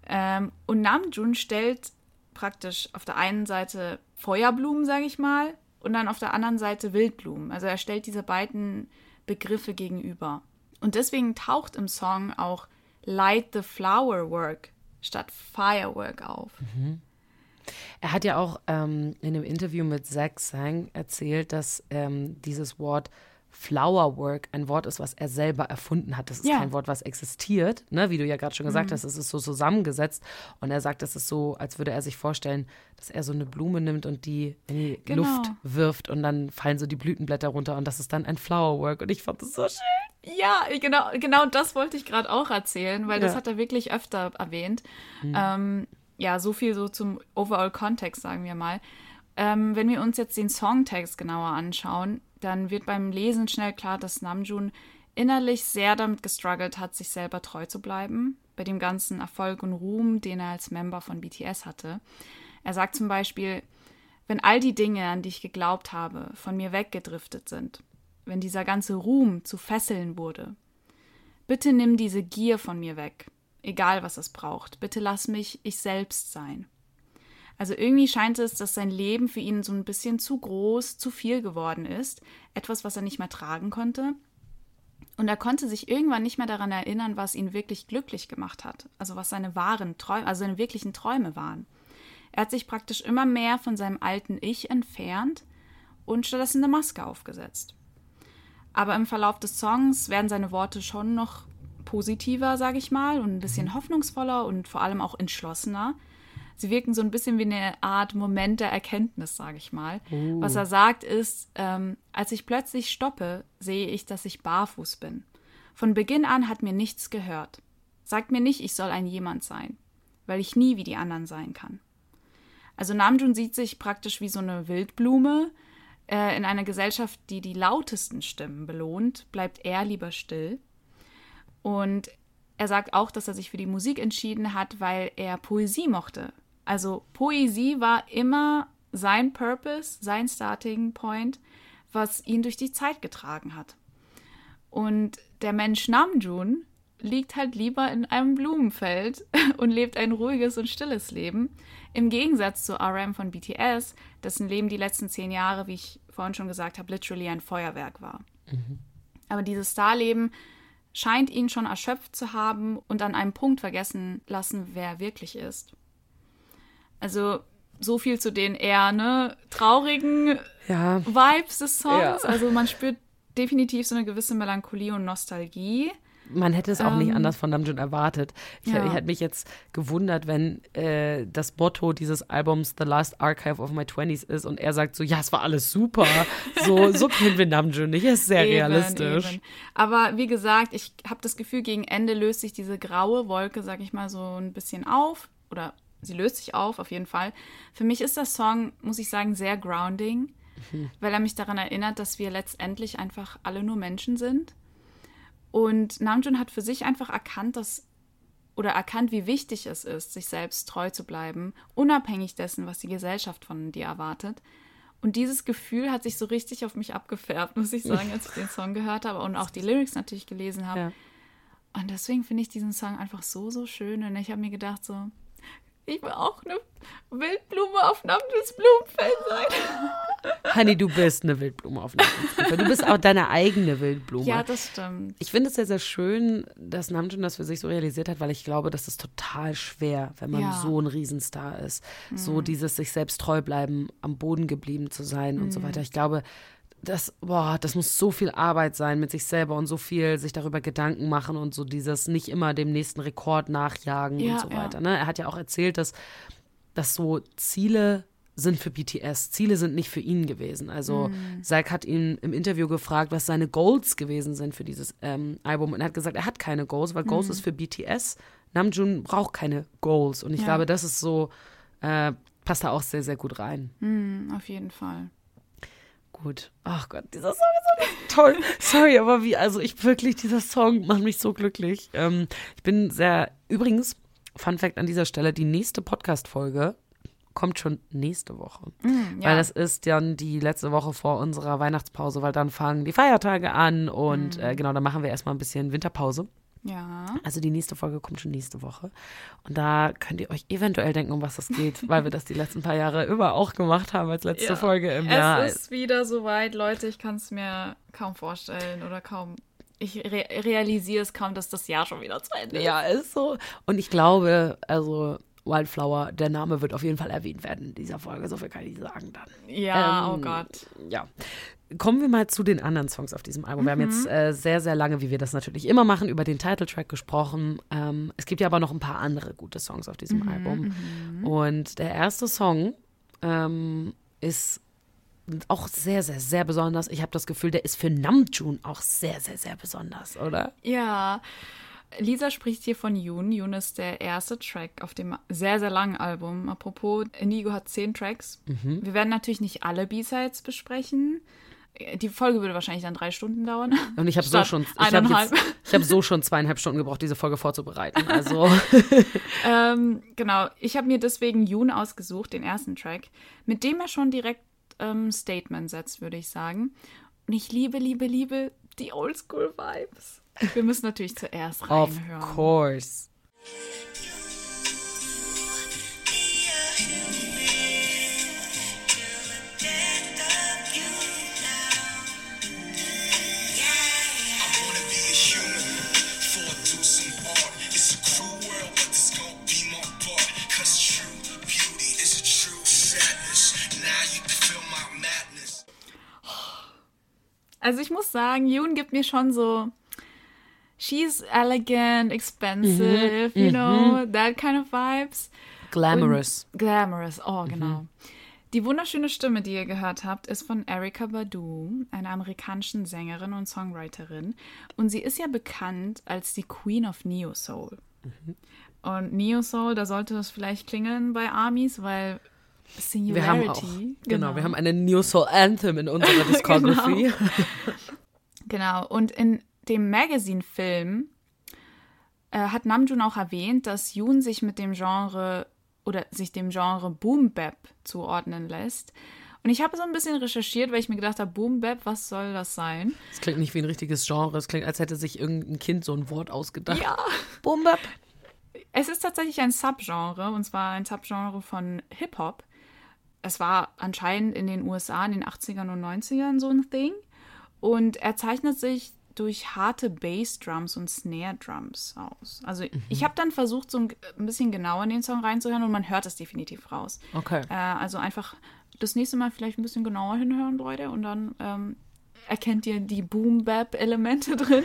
Ähm, und Namjoon stellt praktisch auf der einen Seite Feuerblumen, sage ich mal, und dann auf der anderen Seite Wildblumen. Also er stellt diese beiden Begriffe gegenüber. Und deswegen taucht im Song auch Light the Flower Work statt Firework auf. Er hat ja auch ähm, in einem Interview mit Zach Sang erzählt, dass ähm, dieses Wort Flower Work ein Wort ist, was er selber erfunden hat. Das ist Ja. kein Wort, was existiert, ne? wie du ja gerade schon gesagt hast. Es ist so zusammengesetzt. Und er sagt, es ist so, als würde er sich vorstellen, dass er so eine Blume nimmt und die in die Genau. Luft wirft und dann fallen so die Blütenblätter runter und das ist dann ein Flower Work. Und ich fand das so schön. Ja, genau, genau das wollte ich gerade auch erzählen, weil das Ja. hat er wirklich öfter erwähnt. Ähm, ja, so viel so zum Overall-Kontext, sagen wir mal. Ähm, wenn wir uns jetzt den Songtext genauer anschauen, dann wird beim Lesen schnell klar, dass Namjoon innerlich sehr damit gestruggelt hat, sich selber treu zu bleiben, bei dem ganzen Erfolg und Ruhm, den er als Member von BTS hatte. Er sagt zum Beispiel, wenn all die Dinge, an die ich geglaubt habe, von mir weggedriftet sind, wenn dieser ganze Ruhm zu Fesseln wurde, bitte nimm diese Gier von mir weg, egal was es braucht, bitte lass mich ich selbst sein. Also irgendwie scheint es, dass sein Leben für ihn so ein bisschen zu groß, zu viel geworden ist, etwas, was er nicht mehr tragen konnte. Und er konnte sich irgendwann nicht mehr daran erinnern, was ihn wirklich glücklich gemacht hat, also was seine wahren Träume, also seine wirklichen Träume waren. Er hat sich praktisch immer mehr von seinem alten Ich entfernt und stattdessen eine Maske aufgesetzt. Aber im Verlauf des Songs werden seine Worte schon noch positiver, sage ich mal, und ein bisschen hoffnungsvoller und vor allem auch entschlossener. Sie wirken so ein bisschen wie eine Art Moment der Erkenntnis, sage ich mal. Was er sagt ist, ähm, als ich plötzlich stoppe, sehe ich, dass ich barfuß bin. Von Beginn an hat mir nichts gehört. Sagt mir nicht, ich soll ein jemand sein, weil ich nie wie die anderen sein kann. Also Namjoon sieht sich praktisch wie so eine Wildblume. Äh, in einer Gesellschaft, die die lautesten Stimmen belohnt, bleibt er lieber still. Und er sagt auch, dass er sich für die Musik entschieden hat, weil er Poesie mochte. Also Poesie war immer sein Purpose, sein Starting Point, was ihn durch die Zeit getragen hat. Und der Mensch Namjoon liegt halt lieber in einem Blumenfeld (laughs) und lebt ein ruhiges und stilles Leben. Im Gegensatz zu RM von BTS, dessen Leben die letzten zehn Jahre, wie ich vorhin schon gesagt habe, literally ein Feuerwerk war. Aber dieses Starleben scheint ihn schon erschöpft zu haben und an einem Punkt vergessen lassen, wer er wirklich ist. Also so viel zu den eher ne, traurigen Ja. Vibes des Songs. Ja. Also man spürt definitiv so eine gewisse Melancholie und Nostalgie. Man hätte es auch nicht Ähm, anders von Namjoon erwartet. Ich, ja. ich hätte mich jetzt gewundert, wenn äh, das Motto dieses Albums The Last Archive of My Twenties ist und er sagt so, ja, es war alles super. (laughs) So, so kennen wir Namjoon nicht. Er ist sehr Eben, realistisch. eben. Aber wie gesagt, ich habe das Gefühl, gegen Ende löst sich diese graue Wolke, sag ich mal, so ein bisschen auf. Oder sie löst sich auf, auf jeden Fall. Für mich ist der Song, muss ich sagen, sehr grounding, weil er mich daran erinnert, dass wir letztendlich einfach alle nur Menschen sind. Und Namjoon hat für sich einfach erkannt, dass oder erkannt, wie wichtig es ist, sich selbst treu zu bleiben, unabhängig dessen, was die Gesellschaft von dir erwartet. Und dieses Gefühl hat sich so richtig auf mich abgefärbt, (laughs) muss ich sagen, als ich den Song gehört habe und auch die Lyrics natürlich gelesen habe. Ja. Und deswegen finde ich diesen Song einfach so, so schön. Und ich habe mir gedacht, so, ich will auch eine Wildblume auf Namjoons Blumenfeld sein. (laughs) Honey, du bist eine Wildblume auf Namjoon. Du bist auch deine eigene Wildblume. Ja, das stimmt. Ich finde es sehr, sehr schön, dass Namjoon das für sich so realisiert hat, weil ich glaube, das ist total schwer, wenn man Ja. so ein Riesenstar ist. So dieses sich selbst treu bleiben, am Boden geblieben zu sein und so weiter. Ich glaube, das, boah, das muss so viel Arbeit sein mit sich selber und so viel sich darüber Gedanken machen und so dieses nicht immer dem nächsten Rekord nachjagen Ja, und so ja. weiter. Ne? Er hat ja auch erzählt, dass, dass so Ziele sind für BTS. Ziele sind nicht für ihn gewesen. Also Mhm. Zack hat ihn im Interview gefragt, was seine Goals gewesen sind für dieses ähm, Album. Und er hat gesagt, er hat keine Goals, weil Goals ist für BTS. Namjoon braucht keine Goals. Und ich Mhm. Ja. glaube, das ist so, äh, passt da auch sehr, sehr gut rein. Hm, auf jeden Fall. Gut. Ach Gott, dieser Song ist so toll. (laughs) Sorry, aber wie, also ich wirklich, dieser Song macht mich so glücklich. Ähm, ich bin sehr, übrigens, Fun Fact an dieser Stelle, die nächste Podcast-Folge kommt schon nächste Woche. ja. Weil das ist dann die letzte Woche vor unserer Weihnachtspause, weil dann fangen die Feiertage an und Mhm. äh, genau, dann machen wir erstmal ein bisschen Winterpause. Ja. Also die nächste Folge kommt schon nächste Woche. Und da könnt ihr euch eventuell denken, um was es geht, (laughs) weil wir das die letzten paar Jahre immer auch gemacht haben als letzte Ja. Folge im Jahr. Es ist wieder soweit, Leute. Ich kann es mir kaum vorstellen oder kaum. Ich re realisiere es kaum, dass das Jahr schon wieder zu Ende ist. Ja, ist so. Und ich glaube, also Wildflower, der Name wird auf jeden Fall erwähnt werden in dieser Folge. So viel kann ich sagen dann. Ja, Ähm, oh Gott. Ja. Kommen wir mal zu den anderen Songs auf diesem Album. Wir haben jetzt äh, sehr, sehr lange, wie wir das natürlich immer machen, über den Titeltrack gesprochen. Ähm, es gibt ja aber noch ein paar andere gute Songs auf diesem Album. Und der erste Song ähm, ist auch sehr, sehr, sehr besonders. Ich habe das Gefühl, der ist für Namjoon auch sehr, sehr, sehr besonders, oder? Ja. Lisa spricht hier von Yoon. Yoon ist der erste Track auf dem sehr, sehr langen Album. Apropos, Indigo hat zehn Tracks. Wir werden natürlich nicht alle B-Sides besprechen. Die Folge würde wahrscheinlich dann drei Stunden dauern. Und ich habe so schon, ich eineinhalb. jetzt, ich habe so schon zweieinhalb Stunden gebraucht, diese Folge vorzubereiten. Also (laughs) Ähm, genau, ich habe mir deswegen Yoon ausgesucht, den ersten Track, mit dem er schon direkt ähm, Statement setzt, würde ich sagen. Und ich liebe, liebe, liebe die Oldschool-Vibes. Wir müssen natürlich zuerst of reinhören. course. I wanna be a human before I do some art. It's a cruel world, but this gon' be my part. Cause true beauty is a true sadness. Now you can feel my madness. Also ich muss sagen, Yoon gibt mir schon so, she's elegant, expensive, you know, that kind of vibes. Glamorous. Und glamorous, oh genau. Die wunderschöne Stimme, die ihr gehört habt, ist von Erika Badu, einer amerikanischen Sängerin und Songwriterin. Und sie ist ja bekannt als die Queen of Neo Soul. Und Neo Soul, da sollte das vielleicht klingeln bei Armies, weil Singularity. Wir haben auch, genau, wir haben eine New Soul Anthem in unserer (laughs) Discography. Genau, und in dem Magazine-Film äh, hat Namjoon auch erwähnt, dass Yoon sich mit dem Genre oder sich dem Genre Boom Bap zuordnen lässt. Und ich habe so ein bisschen recherchiert, weil ich mir gedacht habe, Boom Bap, was soll das sein? Es klingt nicht wie ein richtiges Genre. Es klingt, als hätte sich irgendein Kind so ein Wort ausgedacht. Ja. Boom bap. Es ist tatsächlich ein Subgenre, und zwar ein Subgenre von Hip-Hop. Es war anscheinend in den USA in den 80ern und 90ern so ein Thing. Und er zeichnet sich durch harte Bass-Drums und Snare-Drums aus. Also ich habe dann versucht, so ein, bisschen genauer in den Song reinzuhören und man hört es definitiv raus. Okay. Äh, also einfach das nächste Mal vielleicht ein bisschen genauer hinhören, Leute, und dann ähm, erkennt ihr die Boom-Bap-Elemente (laughs) drin.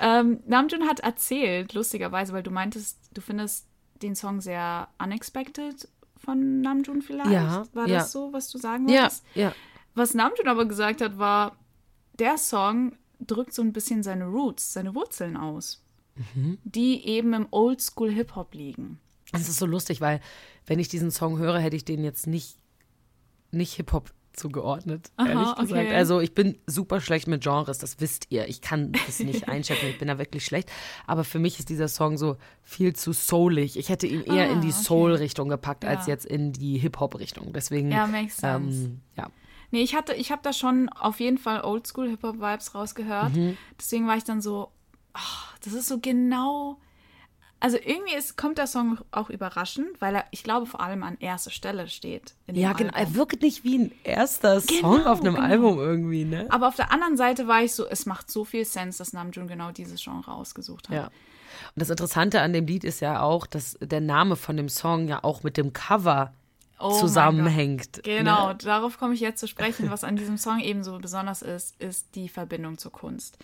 ähm, Namjoon hat erzählt, lustigerweise, weil du meintest, du findest den Song sehr unexpected von Namjoon vielleicht. Ja, War ja. das so, was du sagen Ja, wolltest? ja. Was Namjoon aber gesagt hat, war, der Song drückt so ein bisschen seine Roots, seine Wurzeln aus, Mhm. die eben im Oldschool-Hip-Hop liegen. Es ist so lustig, weil wenn ich diesen Song höre, hätte ich den jetzt nicht, nicht Hip-Hop zugeordnet, Aha, ehrlich gesagt. okay. Also ich bin super schlecht mit Genres, das wisst ihr. Ich kann das nicht (laughs) einschätzen, ich bin da wirklich schlecht. Aber für mich ist dieser Song so viel zu soulig. Ich hätte ihn eher Ah, in die okay. Soul-Richtung gepackt, als Ja. jetzt in die Hip-Hop-Richtung. Deswegen, Ja, makes sense. ähm, ja. Nee, ich hatte, ich habe da schon auf jeden Fall Oldschool-Hip-Hop-Vibes rausgehört. Mhm. Deswegen war ich dann so, ah, das ist so genau. Also irgendwie ist, kommt der Song auch überraschend, weil er, ich glaube, vor allem an erster Stelle steht. Ja, genau. Er Album. wirkt nicht wie ein erster Song Genau, auf einem genau. Album irgendwie, ne? Aber auf der anderen Seite war ich so, es macht so viel Sens, dass Namjoon genau dieses Genre ausgesucht hat. Ja. Und das Interessante an dem Lied ist ja auch, dass der Name von dem Song ja auch mit dem Cover Oh zusammenhängt. Genau, Ne? darauf komme ich jetzt zu sprechen. Was an diesem Song eben so besonders ist, ist die Verbindung zur Kunst.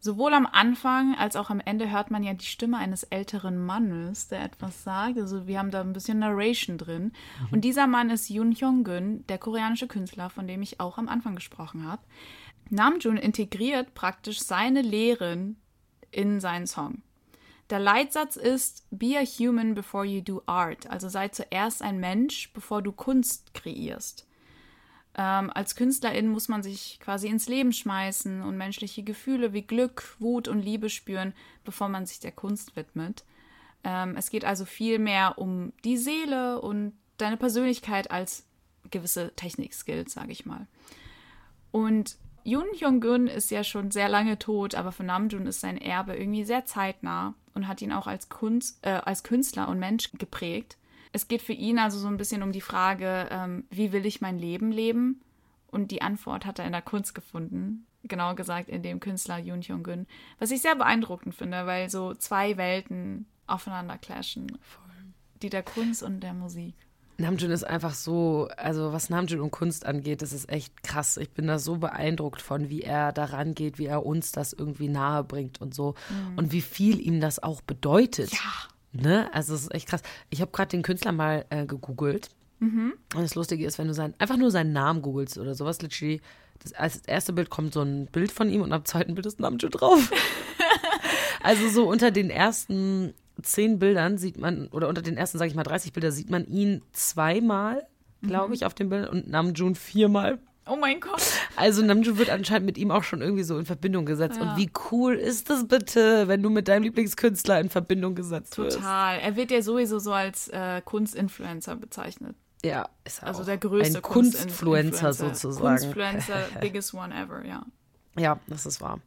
Sowohl am Anfang als auch am Ende hört man ja die Stimme eines älteren Mannes, der etwas sagt. Also wir haben da ein bisschen Narration drin. Und dieser Mann ist Yoon Hyung-gun, der koreanische Künstler, von dem ich auch am Anfang gesprochen habe. Namjoon integriert praktisch seine Lehren in seinen Song. Der Leitsatz ist Be a human before you do art. Also sei zuerst ein Mensch, bevor du Kunst kreierst. Ähm, als Künstlerin muss man sich quasi ins Leben schmeißen und menschliche Gefühle wie Glück, Wut und Liebe spüren, bevor man sich der Kunst widmet. Ähm, es geht also viel mehr um die Seele und deine Persönlichkeit als gewisse Technik-Skills, sage ich mal. Und Yoon Hyung-gun ist ja schon sehr lange tot, aber für Namjoon ist sein Erbe irgendwie sehr zeitnah und hat ihn auch als, Kunst, äh, als Künstler und Mensch geprägt. Es geht für ihn also so ein bisschen um die Frage, ähm, wie will ich mein Leben leben? Und die Antwort hat er in der Kunst gefunden. Genauer gesagt in dem Künstler Yoon Hyung-gun. Was ich sehr beeindruckend finde, weil so zwei Welten aufeinander clashen. Die der Kunst und der Musik. Namjoon ist einfach so, also was Namjoon und Kunst angeht, das ist echt krass. Ich bin da so beeindruckt von, wie er daran geht, wie er uns das irgendwie nahe bringt und so. Und wie viel ihm das auch bedeutet. Ja. Ne? Also es ist echt krass. Ich habe gerade den Künstler mal äh, gegoogelt. Und das Lustige ist, wenn du sein, einfach nur seinen Namen googelst oder sowas, literally, das, als erste Bild kommt so ein Bild von ihm und am zweiten Bild ist Namjoon drauf. (laughs) also so unter den ersten zehn Bildern sieht man, oder unter den ersten, sage ich mal, 30 Bilder sieht man ihn zweimal, glaube ich, auf dem Bild und Namjoon viermal. Oh mein Gott. Also Namjoon wird anscheinend mit ihm auch schon irgendwie so in Verbindung gesetzt. Und wie cool ist das bitte, wenn du mit deinem Lieblingskünstler in Verbindung gesetzt wirst? Total. Er wird ja sowieso so als äh, Kunstinfluencer bezeichnet. Ja, ist er Also auch. der größte Ein Kunstfluencer sozusagen. Kunstfluencer, (laughs) biggest one ever, ja. Ja, das ist wahr.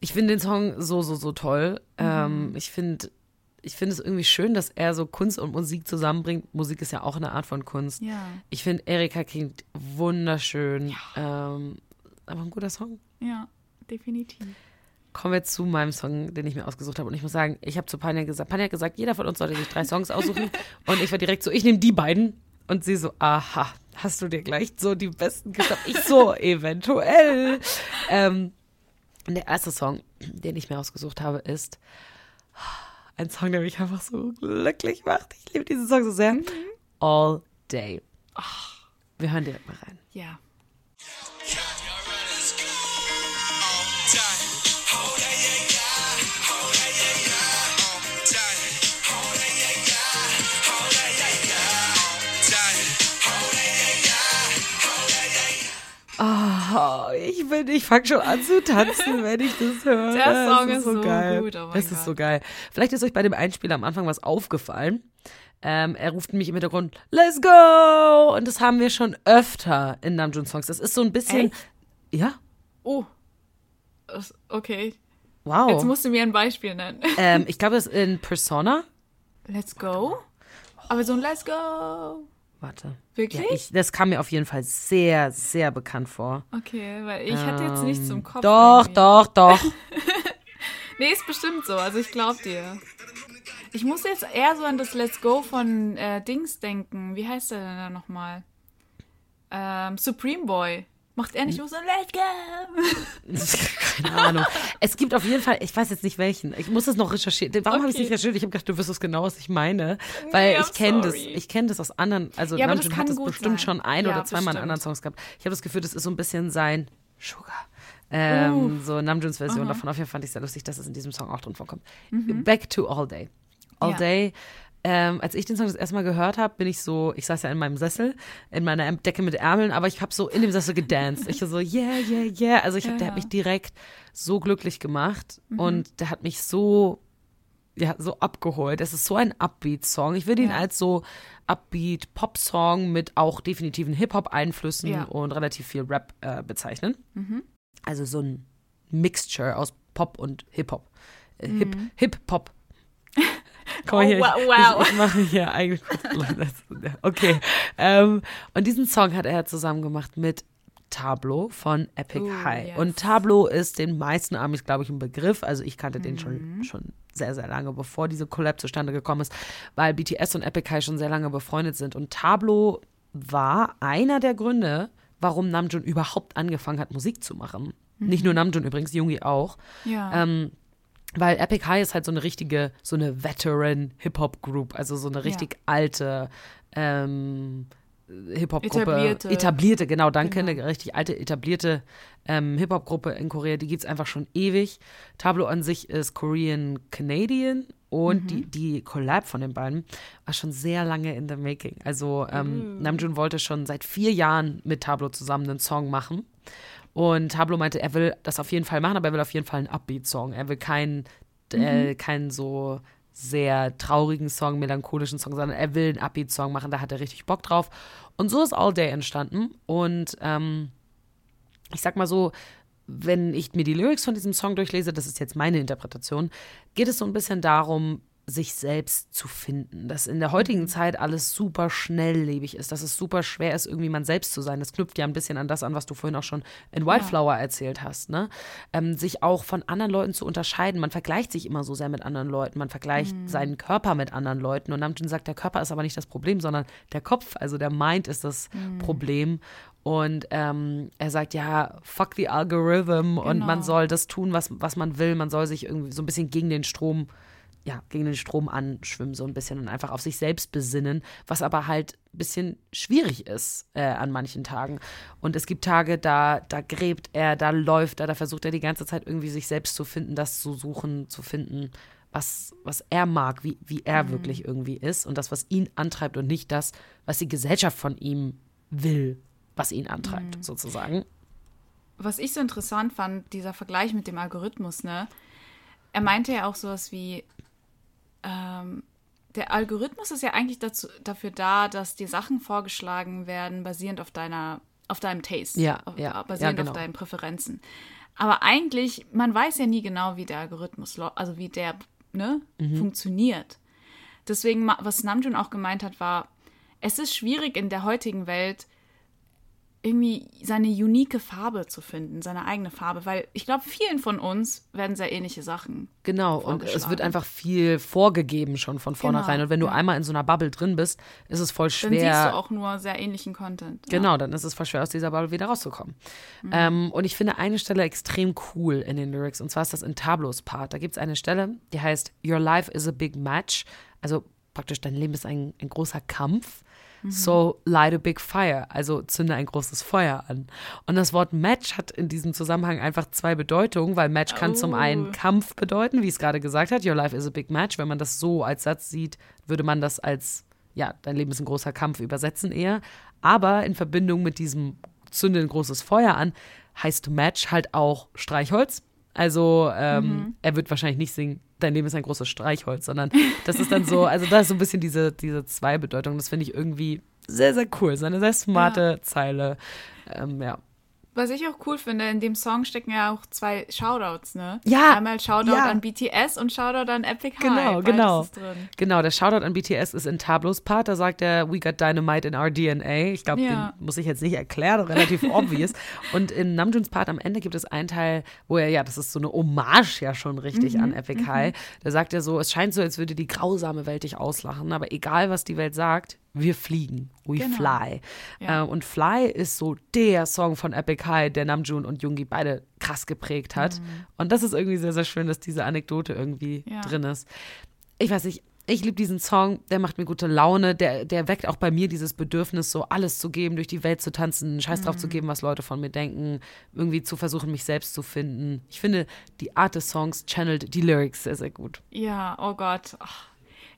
Ich finde den Song so, so, so toll. Ähm, ich finde ich finde es irgendwie schön, dass er so Kunst und Musik zusammenbringt. Musik ist ja auch eine Art von Kunst. Ja. Ich finde, Erika klingt wunderschön. Ähm, aber ein guter Song. Ja, definitiv. Kommen wir zu meinem Song, den ich mir ausgesucht habe. Und ich muss sagen, ich habe zu Panja gesagt, Panja hat gesagt, jeder von uns sollte sich drei Songs aussuchen. (laughs) und ich war direkt so, ich nehme die beiden. Und sie so, aha, hast du dir gleich so die besten gesagt? Ich so, (laughs) eventuell. Ähm, der erste Song, den ich mir ausgesucht habe, ist ein Song, der mich einfach so glücklich macht. Ich liebe diesen Song so sehr. All Day. Wir hören direkt mal rein. Ja. Oh, ich bin, ich fange schon an zu tanzen, (laughs) wenn ich das höre. Der Song Es ist so geil. gut, oh es ist Gott. so geil. Vielleicht ist euch bei dem Einspieler am Anfang was aufgefallen. Ähm, er ruft mich im Hintergrund, let's go! Und das haben wir schon öfter in Namjoon-Songs. Das ist so ein bisschen, Echt? ja, Oh. Okay. wow. Jetzt musst du mir ein Beispiel nennen. (laughs) ähm, ich glaube, das ist in Persona. Let's go. Aber so ein Let's go. Warte. Wirklich? Ja, ich, das kam mir auf jeden Fall sehr, sehr bekannt vor. Okay, weil ich hatte jetzt nichts im Kopf. Doch, irgendwie. doch, doch. (laughs) Nee, ist bestimmt so. Also ich glaub dir. Ich muss jetzt eher so an das Let's Go von äh, Dings denken. Wie heißt der denn da nochmal? Ähm, Supreme Boy. Macht er nicht nur so ein? (laughs) Keine Ahnung. Es gibt auf jeden Fall, ich weiß jetzt nicht welchen. Ich muss das noch recherchieren. Warum habe ich es Okay. nicht recherchiert? Ich habe gedacht, du wirst es genau, was ich meine. Weil I'm ich kenne das. Ich kenne das aus anderen. Also Ja, Namjoon hat das bestimmt sein. schon ein Ja, oder zweimal in anderen Songs gehabt. Ich habe das Gefühl, das ist so ein bisschen sein Sugar. Ähm, so Namjoons Version davon. Auf jeden Fall fand ich sehr lustig, dass es in diesem Song auch drin vorkommt. Back to All Day. All Mhm. Ja. Day. Ähm, als ich den Song das erste Mal gehört habe, bin ich so, ich saß ja in meinem Sessel, in meiner Decke mit Ärmeln, aber ich habe so in dem Sessel gedanced. Ich so, yeah, yeah, yeah. Also ich hab, der hat Ja. Mhm. mich direkt so glücklich gemacht und der hat mich so, ja, so abgeholt. Es ist so ein Upbeat-Song. Ich würde ihn Ja. als so Upbeat-Pop-Song mit auch definitiven Hip-Hop-Einflüssen Ja. Mhm. und relativ viel Rap äh, bezeichnen. Also so ein Mixture aus Pop und Hip-Hop. Äh, Hip, Hip-Hop. Guck mal Oh, hier, wow, ich, ich, mache hier eigentlich (laughs) Okay. Ähm, und diesen Song hat er zusammen gemacht mit Tableau von Epic Oh, High. yes. Und Tableau ist den meisten Amis, glaube ich, ein Begriff. Also ich kannte den Mhm. schon, schon sehr, sehr lange, bevor diese Collab zustande gekommen ist, weil BTS und Epic High schon sehr lange befreundet sind. Und Tableau war einer der Gründe, warum Namjoon überhaupt angefangen hat, Musik zu machen. Nicht nur Namjoon übrigens, Jungi auch. Ja. Ähm, weil Epic High ist halt so eine richtige, so eine Veteran-Hip-Hop-Group, also so eine richtig alte ähm, Hip-Hop-Gruppe. Etablierte. Etablierte, genau, danke. Genau. Eine richtig alte, etablierte ähm, Hip-Hop-Gruppe in Korea, die gibt es einfach schon ewig. Tableau an sich ist Korean-Canadian und Mhm. die, die Collab von den beiden war schon sehr lange in the making. Also Mhm. ähm, Namjoon wollte schon seit vier Jahren mit Tableau zusammen einen Song machen. Und Tableau meinte, er will das auf jeden Fall machen, aber er will auf jeden Fall einen Upbeat-Song. Er will keinen, äh, keinen so sehr traurigen Song, melancholischen Song, sondern er will einen Upbeat-Song machen, da hat er richtig Bock drauf. Und so ist All Day entstanden. Und ähm, ich sag mal so, wenn ich mir die Lyrics von diesem Song durchlese, das ist jetzt meine Interpretation, geht es so ein bisschen darum, sich selbst zu finden. Dass in der heutigen Zeit alles super schnelllebig ist, dass es super schwer ist, irgendwie man selbst zu sein. Das knüpft ja ein bisschen an das an, was du vorhin auch schon in Wildflower ja. erzählt hast. Ne? Ähm, sich auch von anderen Leuten zu unterscheiden. Man vergleicht sich immer so sehr mit anderen Leuten. Man vergleicht mhm. seinen Körper mit anderen Leuten. Und Namjoon sagt, der Körper ist aber nicht das Problem, sondern der Kopf, also der Mind ist das mhm. Problem. Und ähm, er sagt, ja, fuck the algorithm genau. und man genau. soll das tun, was, was man will. Man soll sich irgendwie so ein bisschen gegen den Strom ja, gegen den Strom anschwimmen, so ein bisschen und einfach auf sich selbst besinnen, was aber halt ein bisschen schwierig ist äh, an manchen Tagen. Und es gibt Tage, da, da gräbt er, da läuft er, da versucht er die ganze Zeit irgendwie sich selbst zu finden, das zu suchen, zu finden, was, was er mag, wie, wie er mhm. wirklich irgendwie ist und das, was ihn antreibt und nicht das, was die Gesellschaft von ihm will, was ihn antreibt, mhm. sozusagen. Was ich so interessant fand, dieser Vergleich mit dem Algorithmus, ne? Er meinte ja auch sowas wie, ähm, der Algorithmus ist ja eigentlich dazu, dafür da, dass dir Sachen vorgeschlagen werden, basierend auf deiner, auf deinem Taste. Ja, auf, ja. Basierend ja, genau. auf deinen Präferenzen. Aber eigentlich, man weiß ja nie genau, wie der Algorithmus, also wie der ne, mhm. funktioniert. Deswegen, was Namjoon auch gemeint hat, war, es ist schwierig in der heutigen Welt, irgendwie seine unique Farbe zu finden, seine eigene Farbe, weil ich glaube, vielen von uns werden sehr ähnliche Sachen. Genau, und es wird einfach viel vorgegeben schon von vornherein. Genau, und wenn du einmal in so einer Bubble drin bist, ist es voll schwer. Dann siehst du auch nur sehr ähnlichen Content. Ja. Genau, dann ist es voll schwer, aus dieser Bubble wieder rauszukommen. Mhm. Ähm, und ich finde eine Stelle extrem cool in den Lyrics, und zwar ist das in Tablos Part. Da gibt es eine Stelle, die heißt Your life is a big match. Also praktisch, dein Leben ist ein, ein großer Kampf. So light a big fire, also zünde ein großes Feuer an. Und das Wort Match hat in diesem Zusammenhang einfach zwei Bedeutungen, weil Match kann oh. zum einen Kampf bedeuten, wie es gerade gesagt hat, your life is a big match. Wenn man das so als Satz sieht, würde man das als, ja, dein Leben ist ein großer Kampf übersetzen eher. Aber in Verbindung mit diesem zünde ein großes Feuer an, heißt Match halt auch Streichholz. Also ähm, mhm. er wird wahrscheinlich nicht singen, dein Leben ist ein großes Streichholz, sondern das ist dann so, (laughs) also da ist so ein bisschen diese, diese Zweibedeutung. Das finde ich irgendwie sehr, sehr cool. Seine sehr smarte ja. Zeile. Ähm, ja. Was ich auch cool finde, in dem Song stecken ja auch zwei Shoutouts, ne? Ja. Einmal Shoutout ja. an BTS und Shoutout an Epic High. Genau, genau. Genau, der Shoutout an BTS ist in Tablos Part, da sagt er, we got dynamite in our DNA. Ich glaube, ja. den muss ich jetzt nicht erklären, relativ obvious. (laughs) Und in Namjoons Part am Ende gibt es einen Teil, wo er, ja, das ist so eine Hommage ja schon richtig mhm, an Epic mhm. High. Da sagt er so, es scheint so, als würde die grausame Welt dich auslachen, aber egal, was die Welt sagt, wir fliegen, we genau. fly. Ja. Äh, und Fly ist so der Song von Epic High, der Namjoon und Jungi beide krass geprägt hat. Mhm. Und das ist irgendwie sehr, sehr schön, dass diese Anekdote irgendwie ja. drin ist. Ich weiß nicht, ich liebe diesen Song, der macht mir gute Laune, der, der weckt auch bei mir dieses Bedürfnis, so alles zu geben, durch die Welt zu tanzen, Scheiß mhm. drauf zu mhm. geben, was Leute von mir denken, irgendwie zu versuchen, mich selbst zu finden. Ich finde, die Art des Songs channelt die Lyrics sehr, sehr gut. Ja, oh Gott. Ach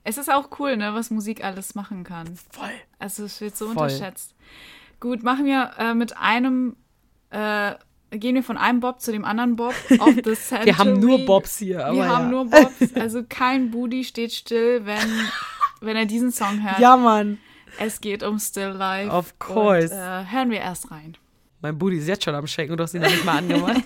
es ist auch cool, ne, was Musik alles machen kann. Voll. Also es wird so Voll. unterschätzt. Gut, machen wir äh, mit einem, äh, gehen wir von einem Bob zu dem anderen Bob (laughs) auf the Century. wir haben nur Bobs hier. Aber wir ja. haben nur Bobs. (laughs) Also kein Booty steht still, wenn, (laughs) wenn er diesen Song hört. Ja, Mann. Es geht um Still Life. Of course. Und, äh, hören wir erst rein. Mein Booty ist jetzt schon am Shaken und du hast ihn noch nicht mal angemacht.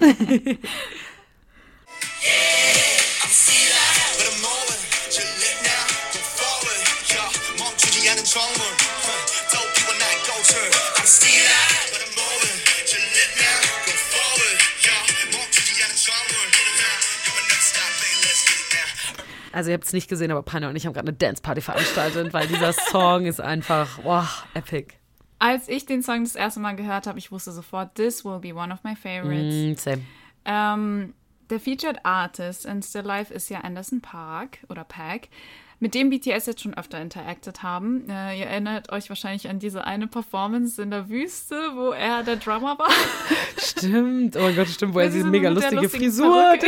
Also ihr habt es nicht gesehen, aber Panja und ich haben gerade eine Dance-Party veranstaltet, weil dieser (laughs) Song ist einfach, wow, epic. Als ich den Song das erste Mal gehört habe, ich wusste sofort, this will be one of my favorites. Mm, same. Ähm, der Featured Artist in Still Life ist ja Anderson Park oder Pack, mit dem BTS jetzt schon öfter interacted haben. Äh, ihr erinnert euch wahrscheinlich an diese eine Performance in der Wüste, wo er der Drummer war. (laughs) Stimmt, oh mein Gott, stimmt, wo er diese mega lustige Frisur hatte.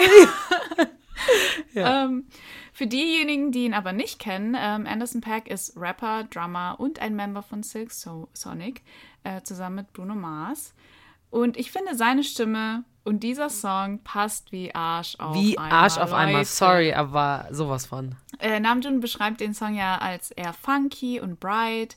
(laughs) ja. ähm, für diejenigen, die ihn aber nicht kennen, ähm, Anderson Pack ist Rapper, Drummer und ein Member von Silk so Sonic, äh, zusammen mit Bruno Mars. Und ich finde, seine Stimme und dieser Song passt wie Arsch auf wie einmal. Wie Arsch auf Leute. einmal, sorry, aber sowas von. Äh, Namjoon beschreibt den Song ja als eher funky und bright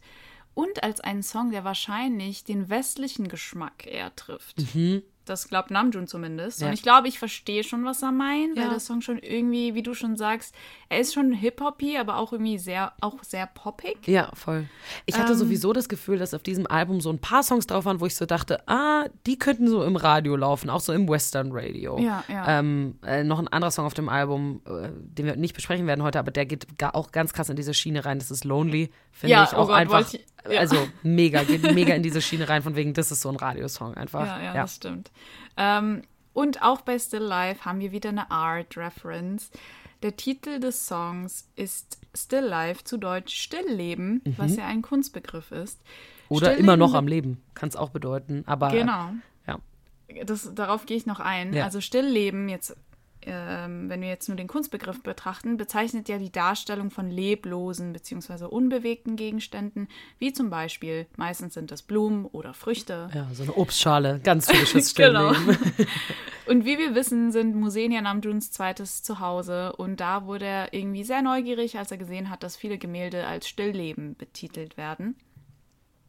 und als einen Song, der wahrscheinlich den westlichen Geschmack eher trifft. Mhm. Das glaubt Namjoon zumindest. Ja. Und ich glaube, ich verstehe schon, was er meint, weil Ja. der Song schon irgendwie, wie du schon sagst, er ist schon hip-hoppy, aber auch irgendwie sehr, auch sehr poppig. Ja, voll. Ich hatte Ähm. sowieso das Gefühl, dass auf diesem Album so ein paar Songs drauf waren, wo ich so dachte, ah, die könnten so im Radio laufen, auch so im Western Radio. Ja, ja. Ähm, äh, noch ein anderer Song auf dem Album, äh, den wir nicht besprechen werden heute, aber der geht auch ganz krass in diese Schiene rein. Das ist Lonely, finde Ja, ich oh auch Gott, einfach. ich- ja. Also mega, geht mega in diese Schiene rein, von wegen, das ist so ein Radiosong einfach. Ja, ja, das stimmt. Ähm, und auch bei Still Life haben wir wieder eine Art-Reference. Der Titel des Songs ist Still Life, zu Deutsch Stillleben, was ja ein Kunstbegriff ist. Mhm. Oder Stillleben immer noch am Leben, kann es auch bedeuten. Aber Genau. ja. Das, darauf gehe ich noch ein. Ja. Also Stillleben, jetzt, ähm, wenn wir jetzt nur den Kunstbegriff betrachten, bezeichnet ja die Darstellung von leblosen bzw. unbewegten Gegenständen, wie zum Beispiel, meistens sind das Blumen oder Früchte. ja, so eine Obstschale, ganz typisches (laughs) Genau. (laughs) Und wie wir wissen, sind Museen ja Namjoons zweites Zuhause und da wurde er irgendwie sehr neugierig, als er gesehen hat, dass viele Gemälde als Stillleben betitelt werden.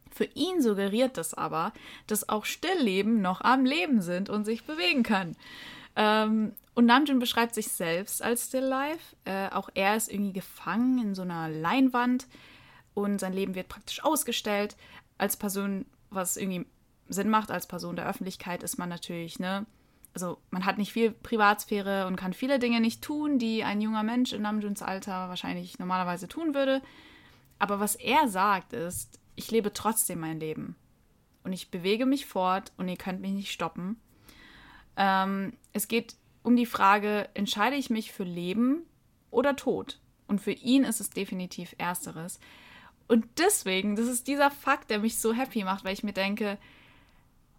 Für ihn suggeriert das aber, dass auch Stillleben noch am Leben sind und sich bewegen können. Ähm, und Namjoon beschreibt sich selbst als Still Life. Äh, auch er ist irgendwie gefangen in so einer Leinwand und sein Leben wird praktisch ausgestellt. Als Person, was irgendwie Sinn macht, als Person der Öffentlichkeit ist man natürlich, ne, also man hat nicht viel Privatsphäre und kann viele Dinge nicht tun, die ein junger Mensch in Namjoons Alter wahrscheinlich normalerweise tun würde. Aber was er sagt ist, ich lebe trotzdem mein Leben. Und ich bewege mich fort und ihr könnt mich nicht stoppen. Ähm, es geht um die Frage, entscheide ich mich für Leben oder Tod? Und für ihn ist es definitiv Ersteres. Und deswegen, das ist dieser Fakt, der mich so happy macht, weil ich mir denke,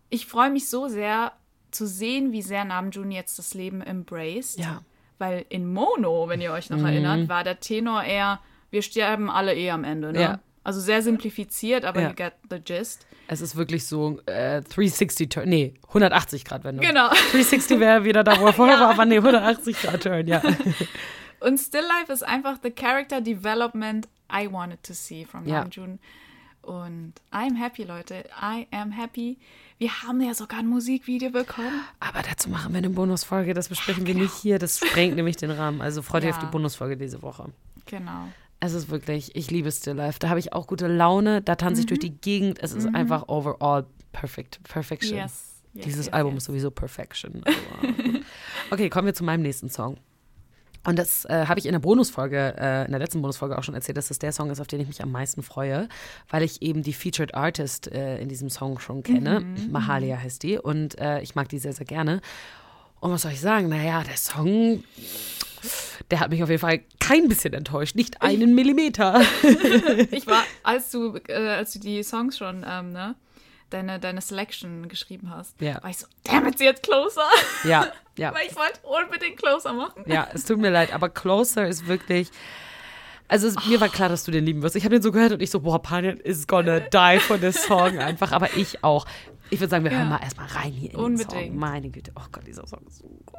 ich freue mich so sehr zu sehen, wie sehr Namjoon jetzt das Leben embraced. Ja. Weil in Mono, wenn ihr euch noch erinnert, war der Tenor eher, wir sterben alle eh am Ende. Ne? Ja. Also sehr simplifiziert, aber Ja. you get the gist. Es ist wirklich so äh, 360 Turn, nee, 180 Grad Wendung. Genau. 360 wäre wieder da, wo er (laughs) vorher war, aber nee, 180 Grad Turn, ja. (laughs) Und Still Life ist einfach the character development I wanted to see from Ja. Namjoon. Und I'm happy, Leute. I am happy. Wir haben ja sogar ein Musikvideo bekommen. Aber dazu machen wir eine Bonusfolge, das besprechen wir nicht hier, das sprengt nämlich den Rahmen. Also freut euch Ja. auf die Bonusfolge diese Woche. Genau. Es ist wirklich, ich liebe Still Life. Da habe ich auch gute Laune, da tanze ich Mhm. durch die Gegend. Es ist einfach overall perfect, perfection. Yes. yes Dieses yes, Album ist sowieso Perfection. Also, okay, kommen wir zu meinem nächsten Song. Und das äh, habe ich in der Bonusfolge, äh, in der letzten Bonusfolge auch schon erzählt, dass das der Song ist, auf den ich mich am meisten freue, weil ich eben die Featured Artist äh, in diesem Song schon kenne. Mhm, Mahalia heißt die und äh, ich mag die sehr, sehr gerne. Und was soll ich sagen? Naja, der Song, der hat mich auf jeden Fall kein bisschen enttäuscht, nicht einen Millimeter. (laughs) Ich war, (laughs) als du, äh, als du die Songs schon, ähm, ne, deine, deine Selection geschrieben hast, Ja. war ich so, damn it, sie jetzt closer. ja, (laughs) ja. Weil ich wollte unbedingt closer machen. Ja, es tut mir leid, aber Closer ist wirklich. Also es, mir war klar, dass du den lieben wirst. Ich habe den so gehört und ich so, boah, Panjan is gonna die for this song einfach. Aber ich auch. Ich würde sagen, wir Ja. hören mal erstmal rein hier in den Unbedingt. Song. Meine Güte. Oh Gott, dieser Song ist so gut.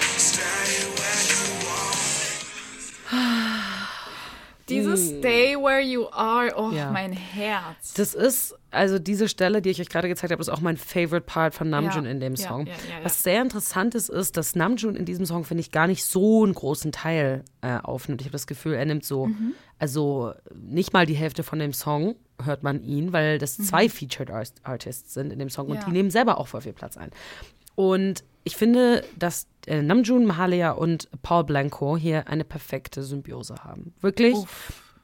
Dieses Stay where you are, oh, Mm. Ja. mein Herz. Das ist, also diese Stelle, die ich euch gerade gezeigt habe, ist auch mein favorite Part von Namjoon Ja, in dem Song. ja. Was sehr interessant ist, ist, dass Namjoon in diesem Song, finde ich, gar nicht so einen großen Teil äh, aufnimmt. Ich habe das Gefühl, er nimmt so, Mhm. also nicht mal die Hälfte von dem Song hört man ihn, weil das zwei Featured Art Artists sind in dem Song und Mhm. Die nehmen selber auch voll viel Platz ein. Und ich finde, dass äh, Namjoon, Mahalia und Paul Blanco hier eine perfekte Symbiose haben. Wirklich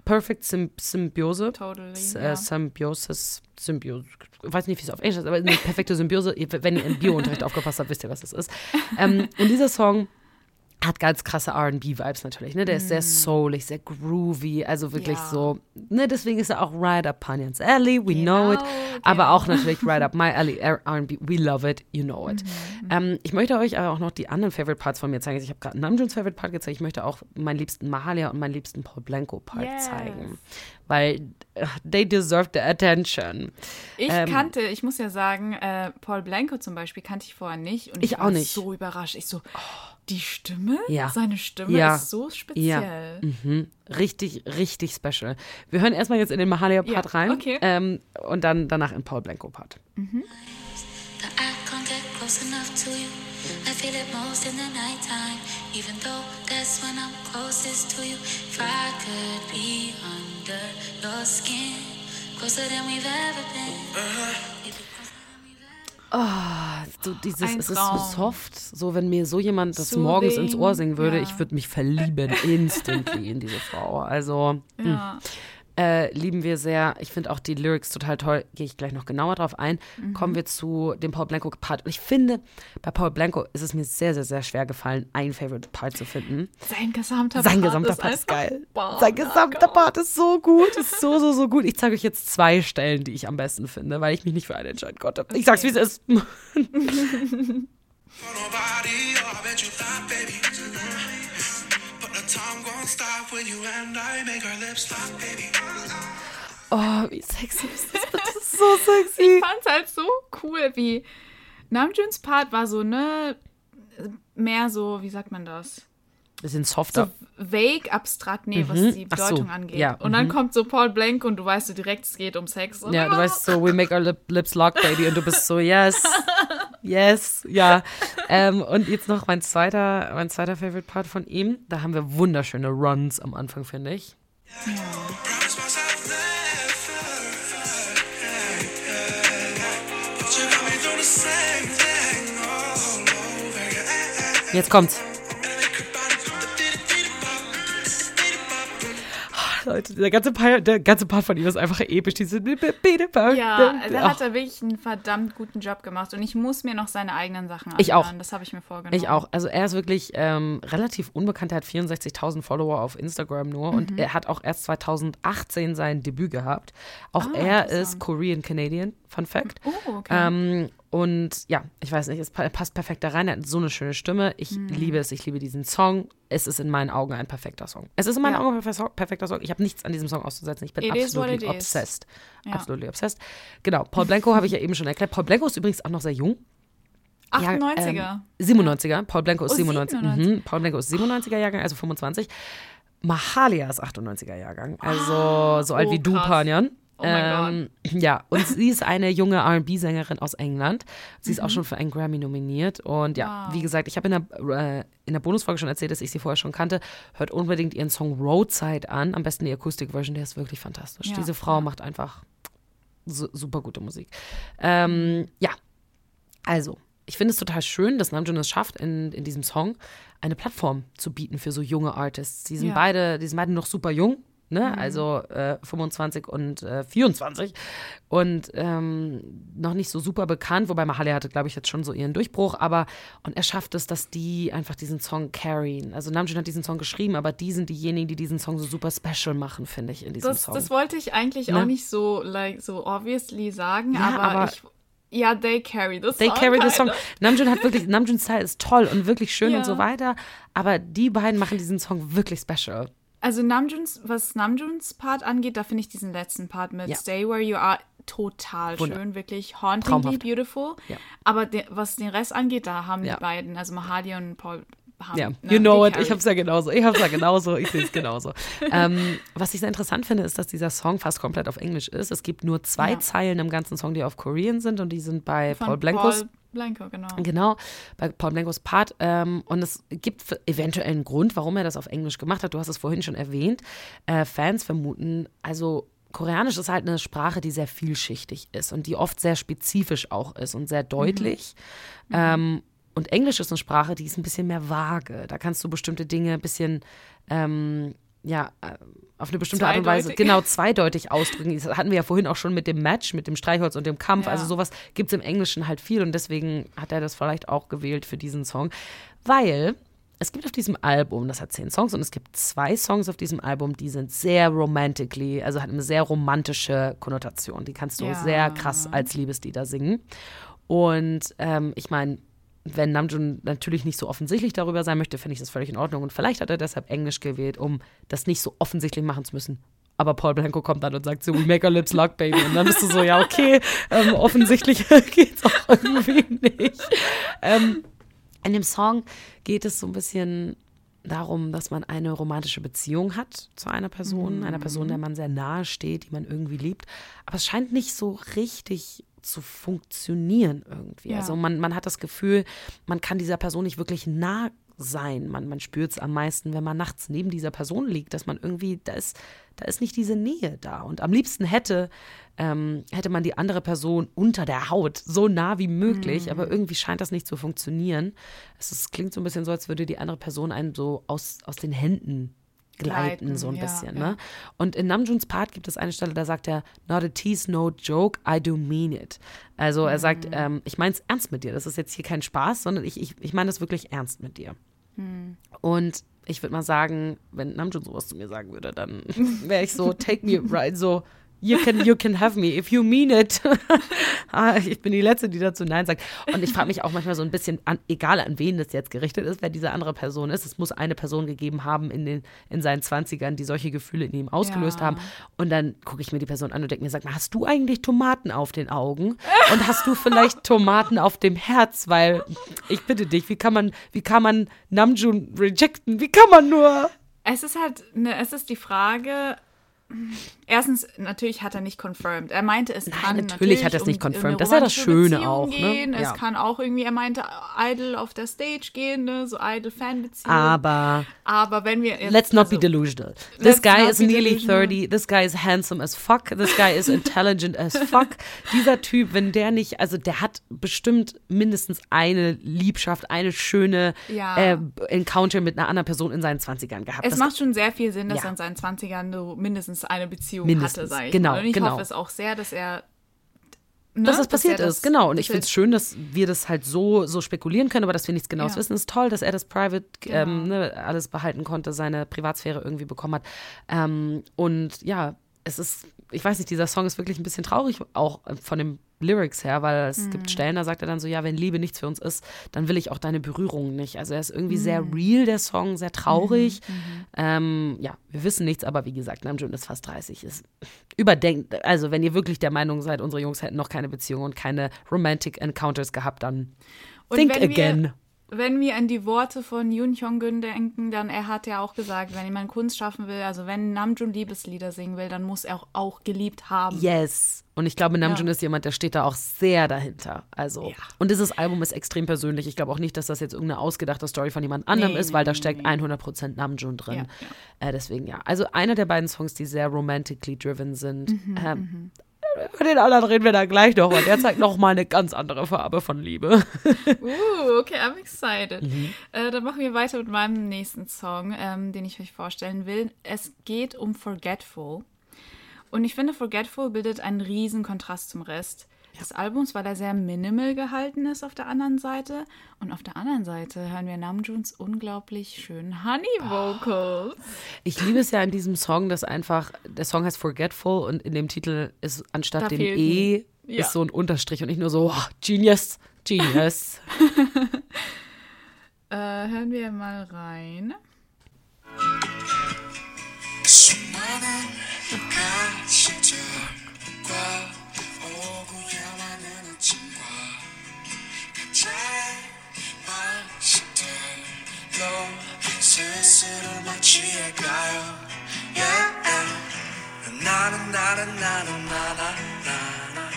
perfect Sym Symbiose. Totally, S äh, Symbiosis, Symbiose. Ich weiß nicht, wie es auf Englisch ist, aber eine perfekte Symbiose. Wenn ihr im Biounterricht (laughs) aufgepasst habt, wisst ihr, was es ist. Ähm, und dieser Song hat ganz krasse RB-Vibes natürlich, ne? Der ist sehr soulig, sehr groovy, also wirklich Mm. Ja. so, ne? Deswegen ist er auch right up Panyans Alley, we know it. Genau, Aber genau. auch natürlich right up my alley, RB, we love it, you know it. Mhm, Ähm, ich möchte euch aber auch noch die anderen Favorite Parts von mir zeigen. Ich habe gerade Namjoons Favorite Part gezeigt, ich möchte auch meinen liebsten Mahalia und meinen liebsten Paul Blanco Part Yes. zeigen. Weil äh, they deserve the attention. Ich Ähm, kannte, ich muss ja sagen, äh, Paul Blanco zum Beispiel kannte ich vorher nicht. Und Ich ich, auch war nicht. so überrascht. Ich so, die Stimme? Ja. Seine Stimme Ja. ist so speziell. Mhm. Richtig, richtig special. Wir hören erstmal jetzt in den Mahalia-Part Ja, rein okay. ähm, und dann danach in Paul Blanco-Part. that I can't get close enough to you. I feel it most in the nighttime, even though that's when I'm closest to you. If I could be under your skin, closer than we've ever been. Ever So dieses, Ein es ist so soft, so wenn mir so jemand das Soothing, morgens ins Ohr singen würde, ja. ich würde mich verlieben instantly in diese Frau. Also Ja. Äh, lieben wir sehr. Ich finde auch die Lyrics total toll. Gehe ich gleich noch genauer drauf ein. Mhm. Kommen wir zu dem Paul Blanco Part. Und ich finde, bei Paul Blanco ist es mir sehr, sehr, sehr schwer gefallen, einen Favorite Part zu finden. Sein gesamter Sein Part gesamter ist Part ist geil. Wow, Sein gesamter Marco. Part ist so gut. (laughs) Ist so, so, so gut. Ich zeige euch jetzt zwei Stellen, die ich am besten finde, weil ich mich nicht für eine entscheiden konnte. Ich sag's, wie es ist. Oh. Oh, wie sexy ist das? (laughs) Das ist so sexy. Ich fand's halt so cool, wie Namjoons Part war so, ne, mehr so, wie sagt man das? Bisschen So softer. vague, abstrakt, nee, was die Ach so, Bedeutung angeht. ja, Und dann kommt so Paul Blanco und du weißt so direkt, es geht um Sex. Und Ja, du weißt so, we make our lip, lips lock, baby. Und du bist so, yes, (laughs) yes, ja. Ähm, und jetzt noch mein zweiter, mein zweiter Favorite Part von ihm. Da haben wir wunderschöne Runs am Anfang, finde ich. Promise myself never. Leute, der ganze, Part, der ganze Part von ihm ist einfach episch. Diese Ja, da hat er wirklich einen verdammt guten Job gemacht. Und ich muss mir noch seine eigenen Sachen Ich anhören. auch. Das habe ich mir vorgenommen. Ich auch. Also er ist wirklich ähm, relativ unbekannt. Er hat 64.000 Follower auf Instagram nur Mhm. und er hat auch erst 2018 sein Debüt gehabt. Auch Ah, er ist interessant. Korean Canadian, Fun Fact. Oh, okay. Ähm, und ja, ich weiß nicht, es pa- passt perfekt da rein. Er hat so eine schöne Stimme. Ich Mhm. liebe es. Ich liebe diesen Song. Es ist in meinen Augen ein perfekter Song. Es ist in meinen Ja. Augen ein perfe- perfekter Song. Ich habe nichts an diesem Song auszusetzen. Ich bin It absolut obsessed. Ja. Absolut obsessed. Genau. Paul Blanco habe ich ja eben schon erklärt. Paul Blanco ist übrigens auch noch sehr jung. Ja, 98er. ähm, 97er. Paul Blanco ist Oh, 97. 97. Mhm. Paul Blanco ist 97er Jahrgang, also 25. Mahalia ist 98er Jahrgang, also so alt oh, wie du, krass. Panjan. Oh mein ähm, ja, und sie ist eine junge R&B-Sängerin aus England. Sie ist auch schon für einen Grammy nominiert. Und ja, Mhm. Wow. wie gesagt, ich habe in, der, äh, in der Bonusfolge schon erzählt, dass ich sie vorher schon kannte. Hört unbedingt ihren Song Roadside an. Am besten die Akustik-Version, der ist wirklich fantastisch. Ja, Diese Frau macht einfach su super gute Musik. Ähm, ja, also, ich finde es total schön, dass Namjoon es schafft, in, in diesem Song eine Plattform zu bieten für so junge Artists. Die sind Ja. beide, die sind beide noch super jung, ne? Also äh, 25 und äh, 24 und ähm, noch nicht so super bekannt, wobei Mahalia hatte, glaube ich, jetzt schon so ihren Durchbruch, aber und er schafft es, dass die einfach diesen Song carryen. Also Namjoon hat diesen Song geschrieben, aber die sind diejenigen, die diesen Song so super special machen, finde ich, in diesem Das, Song. das wollte ich eigentlich Ne? auch nicht so, like, so obviously sagen, Ja, aber, aber- ich. Ja, they carry the They song. carry the song. Namjoon hat wirklich, Namjoons Style ist toll und wirklich schön Ja. und so weiter, aber die beiden machen diesen Song wirklich special. Also Namjoons, was Namjoons Part angeht, da finde ich diesen letzten Part mit Ja. Stay Where You Are total Wunder- schön, wirklich hauntingly Traumhaft. beautiful. Ja. Aber de, was den Rest angeht, da haben Ja. die beiden, also Mahali und Paul, haben, Ja, ne, you know it. Ich hab's ja genauso. Ich hab's ja genauso. Ich sehe es genauso. (laughs) ähm, was ich sehr interessant finde, ist, dass dieser Song fast komplett auf Englisch ist. Es gibt nur zwei Ja. Zeilen im ganzen Song, die auf Korean sind und die sind bei Von Paul Blankos. Paul Blanco, genau. Genau, bei Paul Blankos Part. Ähm, und es gibt eventuell einen Grund, warum er das auf Englisch gemacht hat. Du hast es vorhin schon erwähnt. Äh, Fans vermuten, also Koreanisch ist halt eine Sprache, die sehr vielschichtig ist und die oft sehr spezifisch auch ist und sehr deutlich. Ähm, und Englisch ist eine Sprache, die ist ein bisschen mehr vage. Da kannst du bestimmte Dinge ein bisschen, ähm, ja, äh, auf eine bestimmte Art und Weise, Zweideutig. genau, zweideutig ausdrücken. Das hatten wir ja vorhin auch schon mit dem Match, mit dem Streichholz und dem Kampf. Ja. Also sowas gibt es im Englischen halt viel und deswegen hat er das vielleicht auch gewählt für diesen Song. Weil es gibt auf diesem Album, das hat zehn Songs und es gibt zwei Songs auf diesem Album, die sind sehr romantically, also hat eine sehr romantische Konnotation. Die kannst du Ja. sehr krass als Liebeslieder singen. Und ähm, ich meine, wenn Namjoon natürlich nicht so offensichtlich darüber sein möchte, finde ich das völlig in Ordnung. Und vielleicht hat er deshalb Englisch gewählt, um das nicht so offensichtlich machen zu müssen. Aber Paul Blanco kommt dann und sagt so, we make our lips lock, baby. Und dann bist du so, ja, okay, ähm, offensichtlich (laughs) geht's auch irgendwie nicht. Ähm, in dem Song geht es so ein bisschen darum, dass man eine romantische Beziehung hat zu einer Person, einer Person, der man sehr nahe steht, die man irgendwie liebt. Aber es scheint nicht so richtig zu funktionieren irgendwie. Ja. Also man, man hat das Gefühl, man kann dieser Person nicht wirklich nah sein. Man, man spürt es am meisten, wenn man nachts neben dieser Person liegt, dass man irgendwie, da ist, da ist nicht diese Nähe da. Und am liebsten hätte, ähm, hätte man die andere Person unter der Haut, so nah wie möglich, aber irgendwie scheint das nicht zu funktionieren. Es ist, klingt so ein bisschen so, als würde die andere Person einen so aus, aus den Händen gleiten, Gleiten, so ein ja, bisschen. ja. Ne? Und in Namjoons Part gibt es eine Stelle, da sagt er, not a tease, no joke, I do mean it. Also er sagt, ähm, ich meine es ernst mit dir. Das ist jetzt hier kein Spaß, sondern ich, ich, ich meine es wirklich ernst mit dir. Und ich würde mal sagen, wenn Namjoon sowas zu mir sagen würde, dann (laughs) wäre ich so, take me right, so, you can, you can have me, if you mean it. (laughs) Ah, ich bin die Letzte, die dazu Nein sagt. Und ich frage mich auch manchmal so ein bisschen, an, egal an wen das jetzt gerichtet ist, wer diese andere Person ist, es muss eine Person gegeben haben in, den, in seinen 20ern, die solche Gefühle in ihm ausgelöst Ja. haben. Und dann gucke ich mir die Person an und denke mir, sag mal, hast du eigentlich Tomaten auf den Augen? Und hast du vielleicht Tomaten auf dem Herz? Weil, ich bitte dich, wie kann man, wie kann man Namjoon rejecten? Wie kann man nur? Es ist halt, ne, es ist die Frage. Erstens, natürlich hat er nicht confirmed. Er meinte, es kann natürlich hat er es nicht um confirmed. eine Das ist ja das Schöne auch, ne? Gehen. Es Ja. kann auch irgendwie, er meinte, Idol auf der Stage gehen, ne? so Idol-Fan-Beziehung. Aber Aber wenn wir jetzt, let's not be also, delusional. This guy is be nearly delusional. 30. This guy is handsome as fuck. This guy is intelligent as fuck. Dieser Typ, wenn der nicht, also der hat bestimmt mindestens eine Liebschaft, eine schöne Ja. äh, Encounter mit einer anderen Person in seinen 20ern gehabt. Es Das- macht schon sehr viel Sinn, dass Ja. er in seinen 20ern so mindestens eine Beziehung Mindestens, hatte, sag ich genau, mal. Und ich genau. hoffe es auch sehr, dass er. Ne, dass das passiert er ist, genau. Und ich dass finde es schön, dass wir das halt so, so spekulieren können, aber dass wir nichts Genaues Ja. wissen, ist toll, dass er das Private ähm, Genau. ne, alles behalten konnte, seine Privatsphäre irgendwie bekommen hat. Ähm, und ja, es ist, ich weiß nicht, dieser Song ist wirklich ein bisschen traurig, auch von den Lyrics her, weil es Mhm. gibt Stellen, da sagt er dann so, ja, wenn Liebe nichts für uns ist, dann will ich auch deine Berührungen nicht. Also er ist irgendwie sehr Mhm. real, der Song, sehr traurig. Ähm, ja, wir wissen nichts, aber wie gesagt, Namjoon ist fast 30. Ist überdenkt, also wenn ihr wirklich der Meinung seid, unsere Jungs hätten noch keine Beziehung und keine Romantic Encounters gehabt, dann Und think again. Wir, wenn wir an die Worte von Yoon Hyung-gun denken, dann er hat ja auch gesagt, wenn jemand Kunst schaffen will, also wenn Namjoon Liebeslieder singen will, dann muss er auch, auch geliebt haben. Yes. Und ich glaube, Namjoon Ja. ist jemand, der steht da auch sehr dahinter. Also, und dieses Album ist extrem persönlich. Ich glaube auch nicht, dass das jetzt irgendeine ausgedachte Story von jemand anderem Nee, ist, weil da nee, steckt nee. 100% Namjoon drin. Ja, Äh, deswegen ja. Also einer der beiden Songs, die sehr romantically driven sind. Mhm, ähm, über den anderen reden wir da gleich noch. Und der zeigt noch mal eine ganz andere Farbe von Liebe. (laughs) Uh, okay, I'm excited. Mhm. Äh, dann machen wir weiter mit meinem nächsten Song, ähm, den ich euch vorstellen will. Es geht um Forgetful. Und ich finde, Forgetful bildet einen riesen Kontrast zum Rest des Albums, weil er sehr minimal gehalten ist auf der anderen Seite. Und auf der anderen Seite hören wir Namjoons unglaublich schönen Honey Vocals. Ich liebe es ja in diesem Song, dass einfach, der Song heißt Forgetful und in dem Titel ist anstatt Da dem E ja. ist so ein Unterstrich und nicht nur so, oh, Genius, Genius. (laughs) (laughs) Äh, hören wir mal rein. 수 많은 가시들과 오고 야만한 아침과 가짜의 방식들로 스스로 마취해가요 yeah. 나는 나는 나는 나나나나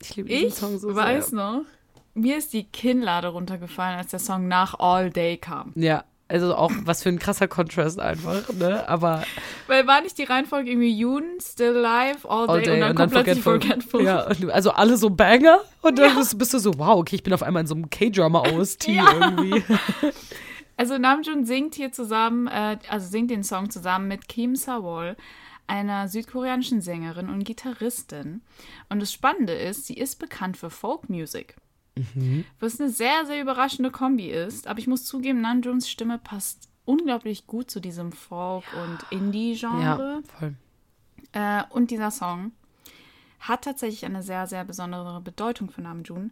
Ich liebe diesen Ich Song so weiß sehr. noch, mir ist die Kinnlade runtergefallen, als der Song nach All Day kam. Ja, also auch was für ein krasser Kontrast einfach, ne? Aber Weil war nicht die Reihenfolge irgendwie Yoon, Still Alive, All Day, all day und dann kommt plötzlich Forgetful. Ja, und also alle so Banger und dann bist, bist du so, wow, okay, ich bin auf einmal in so einem K-Drama OST irgendwie. (laughs) Also Namjoon singt hier zusammen, äh, also singt den Song zusammen mit Kim Sawol, einer südkoreanischen Sängerin und Gitarristin. Und das Spannende ist, sie ist bekannt für Folk Music. Was eine sehr, sehr überraschende Kombi ist. Aber ich muss zugeben, Namjoons Stimme passt unglaublich gut zu diesem Folk- und Indie-Genre. Ja, voll. Äh, und dieser Song hat tatsächlich eine sehr, sehr besondere Bedeutung für Namjoon,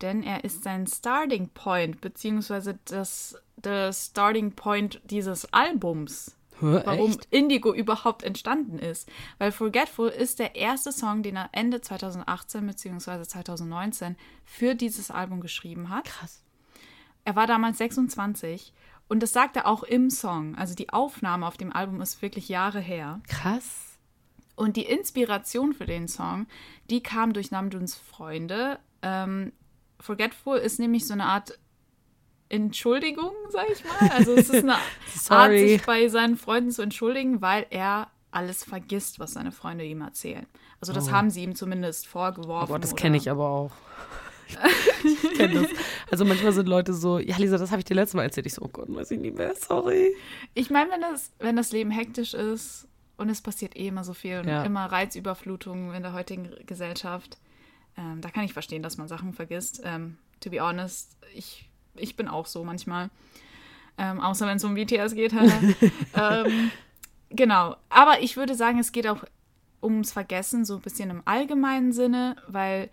denn er ist sein Starting Point, beziehungsweise das, das Starting Point dieses Albums. Warum echt? Indigo überhaupt entstanden ist. Weil Forgetful ist der erste Song, den er Ende 2018 beziehungsweise 2019 für dieses Album geschrieben hat. Krass. Er war damals 26 und das sagt er auch im Song. Also die Aufnahme auf dem Album ist wirklich Jahre her. Krass. Und die Inspiration für den Song, die kam durch Namjoons Freunde. Ähm, Forgetful ist nämlich so eine Art Entschuldigung, sag ich mal. Also es ist eine (laughs) Art, sich bei seinen Freunden zu entschuldigen, weil er alles vergisst, was seine Freunde ihm erzählen. Also das haben sie ihm zumindest Oh vorgeworfen. Gott, das oder- kenne ich aber auch. (laughs) ich kenne das. Also manchmal sind Leute so, ja Lisa, das habe ich dir letztes Mal erzählt. Ich so, oh Gott, weiß ich nicht mehr, sorry. Ich meine, wenn das, wenn das Leben hektisch ist und es passiert eh immer so viel und Ja. immer Reizüberflutung in der heutigen Gesellschaft, ähm, da kann ich verstehen, dass man Sachen vergisst. Ähm, to be honest, ich, ich bin auch so manchmal. Ähm, außer wenn es um BTS geht. (laughs) ähm, genau. Aber ich würde sagen, es geht auch ums Vergessen, so ein bisschen im allgemeinen Sinne, weil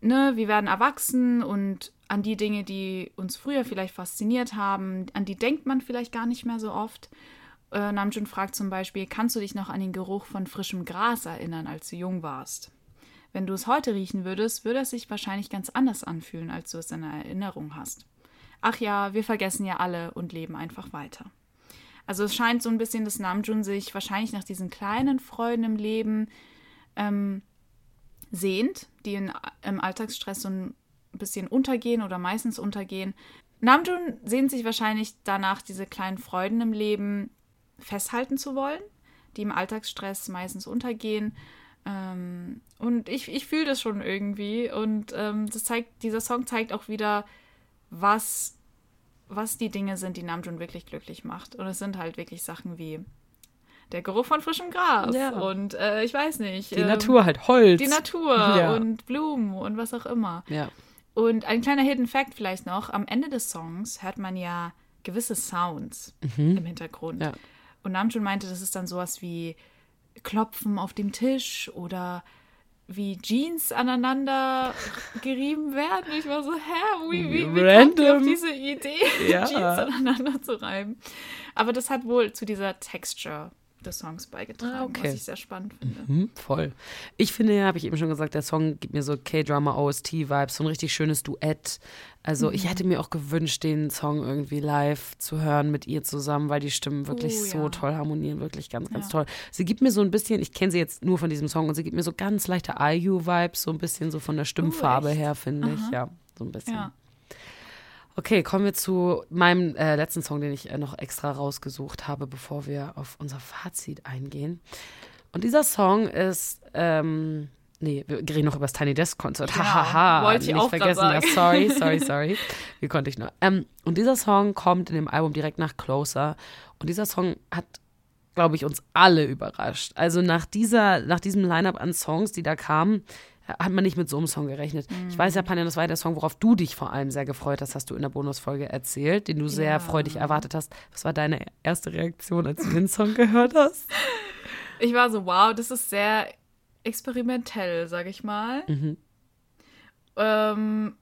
ne, wir werden erwachsen und an die Dinge, die uns früher vielleicht fasziniert haben, an die denkt man vielleicht gar nicht mehr so oft. Äh, Namjoon fragt zum Beispiel, kannst du dich noch an den Geruch von frischem Gras erinnern, als du jung warst? Wenn du es heute riechen würdest, würde es sich wahrscheinlich ganz anders anfühlen, als du es in der Erinnerung hast. Ach ja, wir vergessen ja alle und leben einfach weiter. Also es scheint so ein bisschen, dass Namjoon sich wahrscheinlich nach diesen kleinen Freuden im Leben ähm, sehnt, die in, im Alltagsstress so ein bisschen untergehen oder meistens untergehen. Namjoon sehnt sich wahrscheinlich danach, diese kleinen Freuden im Leben festhalten zu wollen, die im Alltagsstress meistens untergehen. Ähm, und ich, ich fühle das schon irgendwie. Und ähm, das zeigt, dieser Song zeigt auch wieder, was, was die Dinge sind, die Namjoon wirklich glücklich macht. Und es sind halt wirklich Sachen wie der Geruch von frischem Gras Ja. und äh, ich weiß nicht. Die ähm, Natur halt, Holz. Die Natur Ja. und Blumen und was auch immer. Ja. Und ein kleiner Hidden Fact vielleicht noch: Am Ende des Songs hört man ja gewisse Sounds im Hintergrund. Ja. Und Namjoon meinte, das ist dann sowas wie Klopfen auf dem Tisch oder wie Jeans aneinander gerieben werden. Ich war so, hä, wie, wie, wie kommt ihr auf Random. diese Idee, (laughs) Ja. Jeans aneinander zu reiben? Aber das hat wohl zu dieser Texture des Songs beigetragen, Ah, okay. was ich sehr spannend finde. Hm, voll. Ich finde ja, habe ich eben schon gesagt, der Song gibt mir so K-Drama OST-Vibes, so ein richtig schönes Duett. Also Mhm. ich hätte mir auch gewünscht, den Song irgendwie live zu hören mit ihr zusammen, weil die Stimmen wirklich Oh, so ja. toll harmonieren, wirklich ganz, ganz Ja. toll. Sie gibt mir so ein bisschen, ich kenne sie jetzt nur von diesem Song und sie gibt mir so ganz leichte IU-Vibes, so ein bisschen so von der Stimmfarbe Oh, her, finde ich. Ja, so ein bisschen. Ja. Okay, kommen wir zu meinem äh, letzten Song, den ich äh, noch extra rausgesucht habe, bevor wir auf unser Fazit eingehen. Und dieser Song ist, ähm, nee, wir reden noch über das Tiny Desk Konzert. Hahaha, wollte ich nicht auch vergessen. Ja, sagen. sorry, (laughs) sorry, sorry. Wie konnte ich nur? Ähm, und dieser Song kommt in dem Album direkt nach Closer. Und dieser Song hat glaube ich, uns alle überrascht. Also nach dieser, nach diesem Line-Up an Songs, die da kamen, hat man nicht mit so einem Song gerechnet. Ich weiß ja, Panja, das war der Song, worauf du dich vor allem sehr gefreut hast, hast du in der Bonusfolge erzählt, den du sehr Ja. freudig erwartet hast. Was war deine erste Reaktion, als du den Song gehört hast? (laughs) Ich war so, wow, das ist sehr experimentell, sag ich mal. Mhm. Ähm,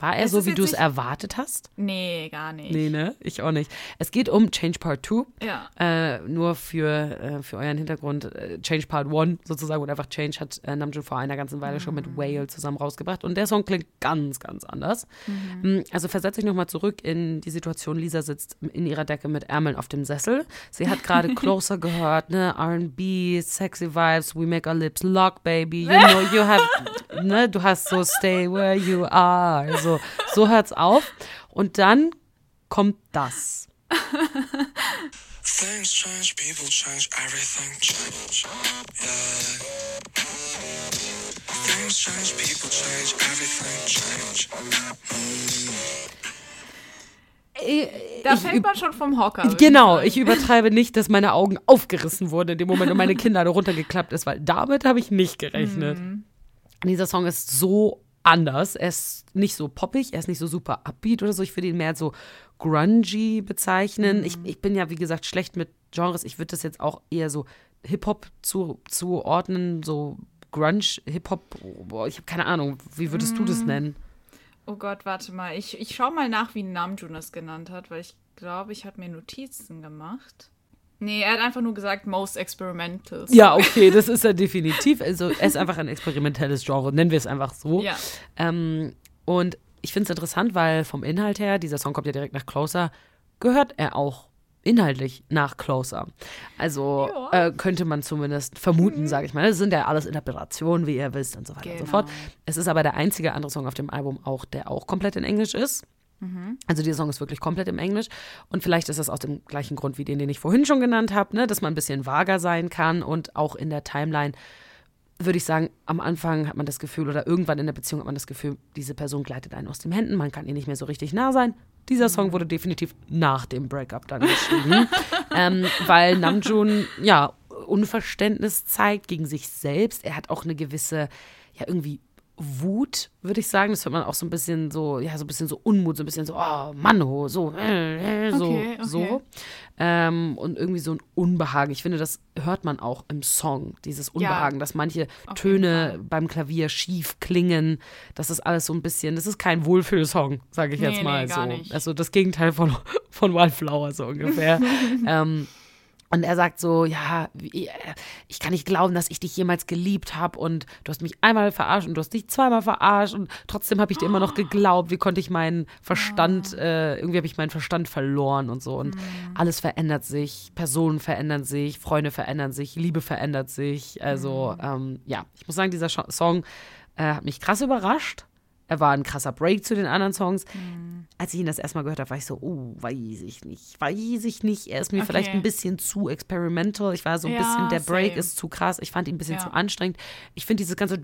War er Es so, wie du es erwartet hast? nee, gar nicht. Nee, ne? Ich auch nicht. Es geht um Change Part 2. Ja. Äh, nur für, äh, für euren Hintergrund, äh, Change Part 1 sozusagen und einfach Change hat äh, Namjoon vor einer ganzen Weile schon mit Whale zusammen rausgebracht und der Song klingt ganz, ganz anders. Mm, Also versetze ich nochmal zurück in die Situation, Lisa sitzt in ihrer Decke mit Ärmeln auf dem Sessel. Sie hat gerade (laughs) Closer gehört, ne, R&B, sexy vibes, we make our lips lock, baby, you know, you have, (laughs) ne, du hast so stay where you are, so, so hört's auf und dann kommt das. Things change, people change, everything change. Yeah. Things change, people change, everything change. Da Ich fällt man schon vom Hocker. Genau, ich übertreibe nicht, dass meine Augen aufgerissen wurden in dem Moment und meine Kinder runtergeklappt ist, weil damit habe ich nicht gerechnet. Mhm. Dieser Song ist so anders. Er ist nicht so poppig, er ist nicht so super upbeat oder so. Ich würde ihn mehr so grungy bezeichnen. Ich, ich bin ja, wie gesagt, schlecht mit Genres. Ich würde das jetzt auch eher so Hip-Hop zu, zuordnen, so Grunge, Hip-Hop. Boah, ich habe keine Ahnung. Wie würdest du das nennen? Oh Gott, warte mal. Ich, ich schau mal nach, wie Namjoon das genannt hat, weil ich glaube, ich habe mir Notizen gemacht. Nee, er hat einfach nur gesagt, most experimental. Ja, okay, das ist er (laughs) definitiv. Also, er ist einfach ein experimentelles Genre, nennen wir es einfach so. Ja. Ähm, und ich finde es interessant, weil vom Inhalt her, dieser Song kommt ja direkt nach Closer, gehört er auch inhaltlich nach Closer. Also Ja. äh, könnte man zumindest vermuten, sage ich mal. Das sind ja alles Interpretationen, wie ihr wisst und so weiter und so Genau. fort. Es ist aber der einzige andere Song auf dem Album auch, der auch komplett in Englisch ist. Also dieser Song ist wirklich komplett im Englisch und vielleicht ist das aus dem gleichen Grund wie den, den ich vorhin schon genannt habe, ne? dass man ein bisschen vager sein kann und auch in der Timeline würde ich sagen, am Anfang hat man das Gefühl oder irgendwann in der Beziehung hat man das Gefühl, diese Person gleitet einen aus den Händen, man kann ihr nicht mehr so richtig nah sein. Dieser Song wurde definitiv nach dem Breakup dann geschrieben, (laughs) ähm, weil Namjoon ja Unverständnis zeigt gegen sich selbst. Er hat auch eine gewisse, ja irgendwie Wut, würde ich sagen. Das hört man auch so ein bisschen so, ja, so ein bisschen so Unmut, so ein bisschen so, oh Mann, oh, so, äh, äh, so, Okay, okay. so. Ähm, und irgendwie so ein Unbehagen. Ich finde, das hört man auch im Song, dieses Unbehagen, dass manche Töne beim Klavier schief klingen. Das ist alles so ein bisschen, das ist kein Wohlfühlsong, sage ich Nee, jetzt nee, mal gar so. nicht. Also das Gegenteil von, von Wildflower, so ungefähr. (laughs) ähm, und er sagt so, ja, äh, ich kann nicht glauben, dass ich dich jemals geliebt habe und du hast mich einmal verarscht und du hast dich zweimal verarscht und trotzdem habe ich dir immer noch geglaubt. Wie konnte ich meinen Verstand, äh, irgendwie habe ich meinen Verstand verloren und so. Und alles verändert sich, Personen verändern sich, Freunde verändern sich, Liebe verändert sich. Also ähm, ja, ich muss sagen, dieser Song äh, hat mich krass überrascht. Er war ein krasser Break zu den anderen Songs. Als ich ihn das erstmal gehört habe, war ich so, oh, weiß ich nicht, weiß ich nicht. Er ist mir Okay. vielleicht ein bisschen zu experimental. Ich war so ein Ja, bisschen, der Break same. ist zu krass. Ich fand ihn ein bisschen Ja. zu anstrengend. Ich finde dieses ganze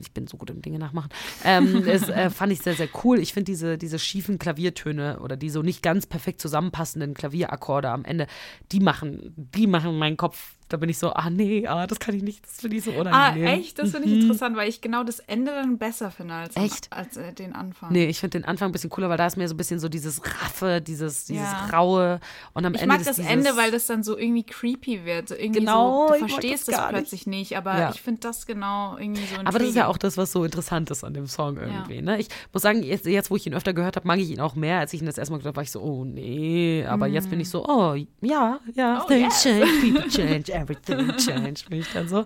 ich bin so gut im Dinge nachmachen. Ähm, (laughs) es äh, fand ich sehr, sehr cool. Ich finde diese, diese schiefen Klaviertöne oder die so nicht ganz perfekt zusammenpassenden Klavierakkorde am Ende, die machen, die machen meinen Kopf. Da bin ich so, ah nee, ah, das kann ich nicht, das finde ich so Ah, unangenehm. echt? Das finde ich interessant, weil ich genau das Ende dann besser finde als, Echt? als äh, den Anfang. Nee, ich finde den Anfang ein bisschen cooler, weil da ist mir so ein bisschen so dieses Raffe, dieses, dieses Ja. Raue und am Ich Ende mag das Ende, weil das dann so irgendwie creepy wird. So irgendwie Genau, so, du verstehst das es gar nicht. plötzlich nicht, aber Ja. ich finde das genau irgendwie so Aber das ist ja auch das, was so interessant ist an dem Song irgendwie. Ne? Ich muss sagen, jetzt, jetzt, wo ich ihn öfter gehört habe, mag ich ihn auch mehr. Als ich ihn das erstmal gehört habe, war ich so, oh nee. Aber jetzt bin ich so, oh ja, ja, Oh, yes. change, people change, (laughs) everything (laughs) change, bin ich dann so.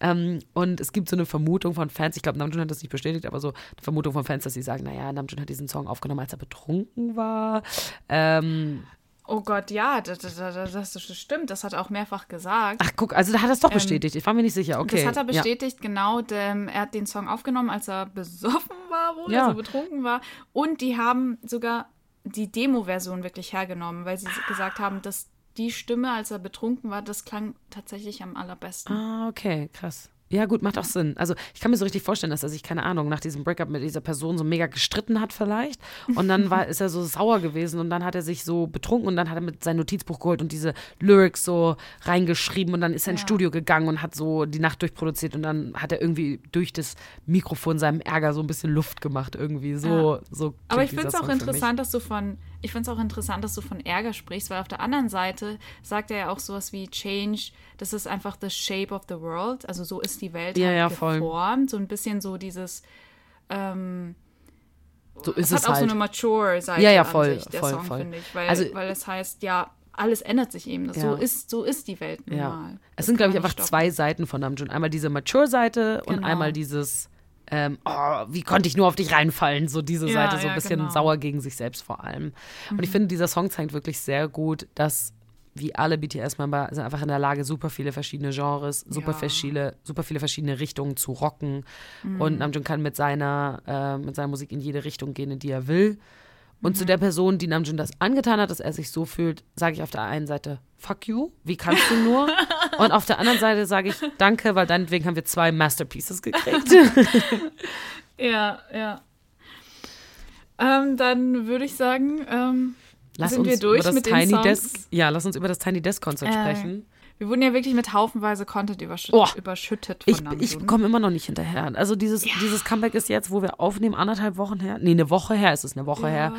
Ähm, und es gibt so eine Vermutung von Fans, ich glaube, Namjoon hat das nicht bestätigt, aber so eine Vermutung von Fans, dass sie sagen, naja, Namjoon hat diesen Song aufgenommen, als er betrunken war. Ähm, Oh Gott, ja, das, das, das, das stimmt. Das hat er auch mehrfach gesagt. ach, guck, also da hat er es doch bestätigt. Ich war mir nicht sicher, okay. Ähm, Das hat er ja. bestätigt, genau. Denn er hat den Song aufgenommen, als er besoffen war, wohl, Ja. also betrunken war. Und die haben sogar die Demo-Version wirklich hergenommen, weil sie gesagt haben, dass die Stimme, als er betrunken war, das klang tatsächlich am allerbesten. Ah, okay, krass. Ja, gut, macht auch Sinn. Also, ich kann mir so richtig vorstellen, dass er sich, keine Ahnung, nach diesem Breakup mit dieser Person so mega gestritten hat, vielleicht. Und dann war, (laughs) ist er so sauer gewesen und dann hat er sich so betrunken und dann hat er mit sein Notizbuch geholt und diese Lyrics so reingeschrieben und dann ist er ins Studio gegangen und hat so die Nacht durchproduziert und dann hat er irgendwie durch das Mikrofon seinem Ärger so ein bisschen Luft gemacht, irgendwie. So, so Aber ich finde es auch interessant, dass du von, ich finde es auch interessant, dass du von Ärger sprichst, weil auf der anderen Seite sagt er ja auch sowas wie Change, das ist einfach the shape of the world, also so ist die Welt Ja, halt ja, voll. geformt, so ein bisschen so dieses, ähm, So ist es es hat auch halt. so eine mature Seite Ja, ja, voll, sich, der voll, Song, voll. finde ich, weil, Also- weil es heißt, ja, alles ändert sich eben, Ja. so ist, so ist die Welt nun Ja. mal. Es Das sind, glaube ich, einfach nicht zwei Seiten von Namjoon. Einmal diese Mature-Seite und Genau. einmal dieses, ähm, oh, wie konnte ich nur auf dich reinfallen? So diese Ja, Seite, so ein ja, bisschen genau. Mhm. sauer gegen sich selbst vor allem. Und ich finde, dieser Song zeigt wirklich sehr gut, dass wie alle BTS-Member sind einfach in der Lage, super viele verschiedene Genres, super, Ja. verschiedene, super viele verschiedene Richtungen zu rocken. Mhm. Und Namjoon kann mit seiner, äh, mit seiner Musik in jede Richtung gehen, in die er will. Und Mhm. zu der Person, die Namjoon das angetan hat, dass er sich so fühlt, sage ich auf der einen Seite, fuck you, wie kannst du nur? (laughs) Und auf der anderen Seite sage ich, danke, weil deinetwegen haben wir zwei Masterpieces gekriegt. (laughs) Ja, ja. Ähm, dann würde ich sagen, ähm, Lass Sind uns wir durch über das mit Tiny? Desk, ja, lass uns über das Tiny Desk Konzert Äh, sprechen. Wir wurden ja wirklich mit haufenweise Content überschüttet, Oh. überschüttet von Ich, Namjoon. ich komme immer noch nicht hinterher. Also dieses, dieses Comeback ist jetzt, wo wir aufnehmen, anderthalb Wochen her. Nee, eine Woche her, es ist eine Woche her.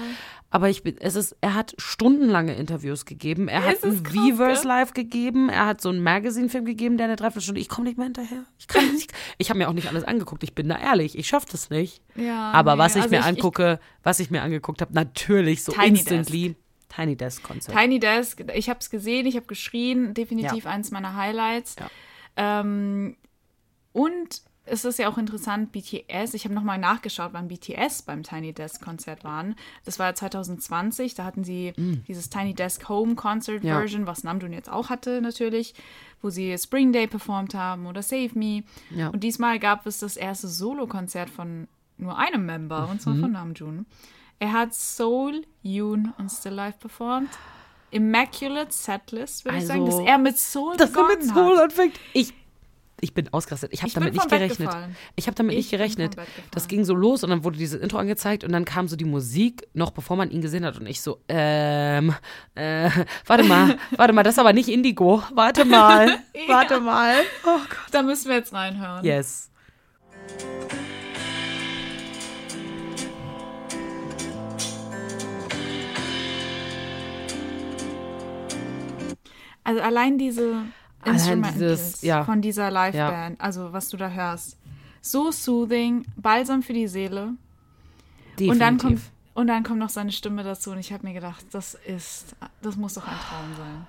Aber ich bin, es ist, er hat stundenlange Interviews gegeben. Er hat Es ist ein Weverse? Live gegeben. Er hat so einen Magazine-Film gegeben, der eine Dreiviertelstunde. Ich komme nicht mehr hinterher. Ich kann (laughs) nicht. Ich habe mir auch nicht alles angeguckt. Ich bin da ehrlich. Ich schaffe das nicht. Ja, Aber nee, was ich also mir ich- ich- angucke, was ich mir angeguckt habe, natürlich so Tiny instantly. Tiny Desk Konzert. Tiny Desk, ich habe es gesehen, ich habe geschrien, definitiv Ja. eins meiner Highlights. Ja. Ähm, und es ist ja auch interessant, BTS, ich habe nochmal nachgeschaut, wann BTS beim Tiny Desk Konzert waren. Das war ja 2020, da hatten sie dieses Tiny Desk Home Concert Mm. Ja. Version, was Namjoon jetzt auch hatte natürlich, wo sie Spring Day performt haben oder Save Me. Ja. Und diesmal gab es das erste Solo-Konzert von nur einem Member, und Mhm. zwar von Namjoon. Er hat Soul, Yoon und Still Life performt. Immaculate Setlist, würde ich sagen, dass Also, er mit Soul dass er mit Soul hat. anfängt. Ich, ich bin ausgerastet. Ich habe damit bin nicht gerechnet. Ich habe damit Ich nicht bin vom gerechnet. Das ging so los und dann wurde dieses Intro angezeigt und dann kam so die Musik, noch bevor man ihn gesehen hat und ich so, ähm, äh, warte mal, (laughs) warte mal, das ist aber nicht Indigo. Warte mal, (laughs) warte mal. Oh Gott. Da müssen wir jetzt reinhören. Yes. Also allein diese Allein Instrumentals dieses, ja. von dieser Liveband, also was du da hörst, so soothing, balsam für die Seele. Definitiv. Und dann kommt und dann kommt noch seine Stimme dazu und ich habe mir gedacht, das ist, das muss doch ein Traum sein.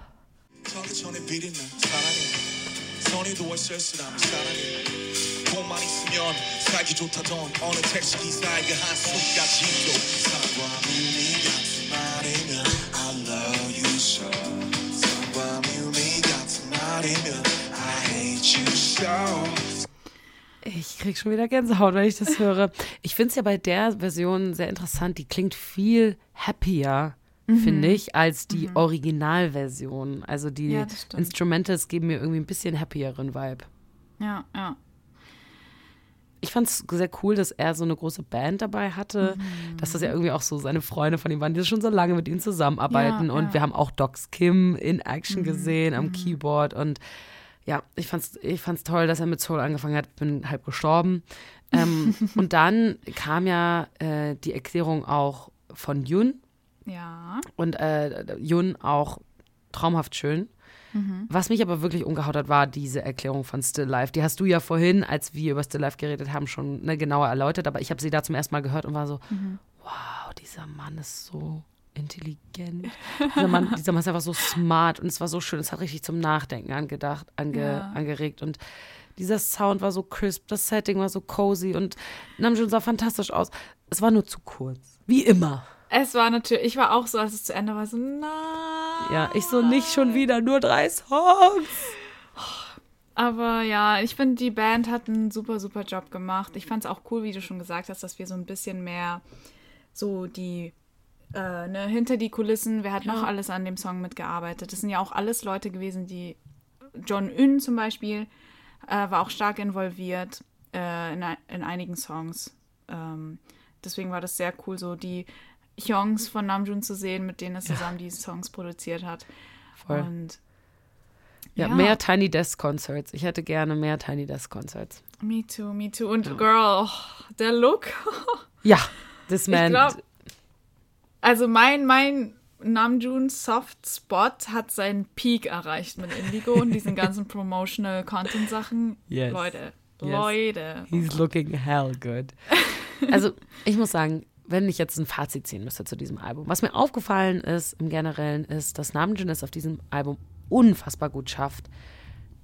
Ich krieg schon wieder Gänsehaut, wenn ich das höre. Ich finde es ja bei der Version sehr interessant. Die klingt viel happier, finde ich, als die Originalversion. Also die Ja. Instrumentals geben mir irgendwie ein bisschen happieren Vibe. Ja, ja. Ich fand es sehr cool, dass er so eine große Band dabei hatte, dass das ja irgendwie auch so seine Freunde von ihm waren, die schon so lange mit ihm zusammenarbeiten. Ja, und ja. wir haben auch Docs Kim in Action gesehen am Keyboard. Und ja, ich fand's, ich fand's toll, dass er mit Soul angefangen hat. Bin halb gestorben. Ähm, (laughs) und dann kam ja äh, die Erklärung auch von Yun Ja. und äh, Yun auch traumhaft schön. Was mich aber wirklich umgehaut hat, war diese Erklärung von Still Life. Die hast du ja vorhin, als wir über Still Life geredet haben, schon ne, genauer erläutert, aber ich habe sie da zum ersten Mal gehört und war so, wow, dieser Mann ist so intelligent. Dieser Mann, (laughs) dieser Mann ist einfach so smart und es war so schön, es hat richtig zum Nachdenken angedacht, ange, Ja. angeregt und dieser Sound war so crisp, das Setting war so cozy und Namjoon sah fantastisch aus. Es war nur zu kurz. Wie immer. Es war natürlich, ich war auch so, als es zu Ende war, so, nein. Ja, ich so nicht schon wieder, nur drei Songs. Aber ja, ich finde, die Band hat einen super, super Job gemacht. Ich fand es auch cool, wie du schon gesagt hast, dass wir so ein bisschen mehr so die, äh, ne, hinter die Kulissen, wer hat noch alles an dem Song mitgearbeitet? Das sind ja auch alles Leute gewesen, die, John Ün zum Beispiel, äh, war auch stark involviert äh, in, in einigen Songs. Ähm, deswegen war das sehr cool, so die Hyungs von Namjoon zu sehen, mit denen er zusammen die Songs produziert hat. Voll. Und Ja, Ja. mehr Tiny Desk Concerts. Ich hätte gerne mehr Tiny Desk Concerts. Me too, me too. Und Girl, oh, der Look. (laughs) Ja, this man. glaub- Also mein, mein Namjoon Soft Spot hat seinen Peak erreicht mit Indigo und diesen ganzen (laughs) Promotional Content Sachen. Yes. Leute, Yes. Leute. He's looking hell good. (laughs) Also, ich muss sagen, wenn ich jetzt ein Fazit ziehen müsste zu diesem Album, was mir aufgefallen ist im Generellen, ist, dass Namjoon es auf diesem Album unfassbar gut schafft,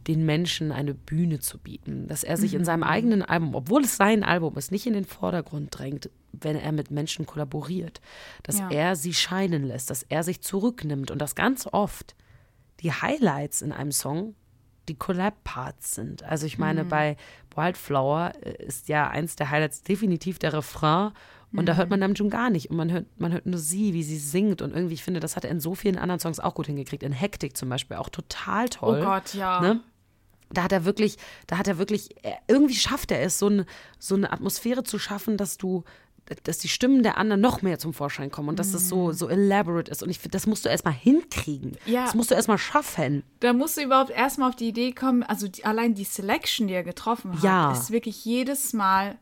den Menschen eine Bühne zu bieten. Dass er sich in seinem eigenen Album, obwohl es sein Album ist, nicht in den Vordergrund drängt, wenn er mit Menschen kollaboriert. Dass Ja. er sie scheinen lässt, dass er sich zurücknimmt und dass ganz oft die Highlights in einem Song die Collab-Parts sind. Also ich meine, bei Wildflower äh, ist ja eins der Highlights definitiv der Refrain und da hört man Namjoon gar nicht und man hört, man hört nur sie, wie sie singt und irgendwie, ich finde, das hat er in so vielen anderen Songs auch gut hingekriegt. In Hektik zum Beispiel auch total toll. Oh Gott, ja. Ne? Da hat er wirklich, da hat er wirklich, er, irgendwie schafft er es, so eine, so eine Atmosphäre zu schaffen, dass du dass die Stimmen der anderen noch mehr zum Vorschein kommen und dass das so, so elaborate ist. Und ich finde, das musst du erstmal hinkriegen. Ja. Das musst du erstmal schaffen. Da musst du überhaupt erstmal auf die Idee kommen, also die, allein die Selection, die er getroffen hat, Ja. ist wirklich jedes Mal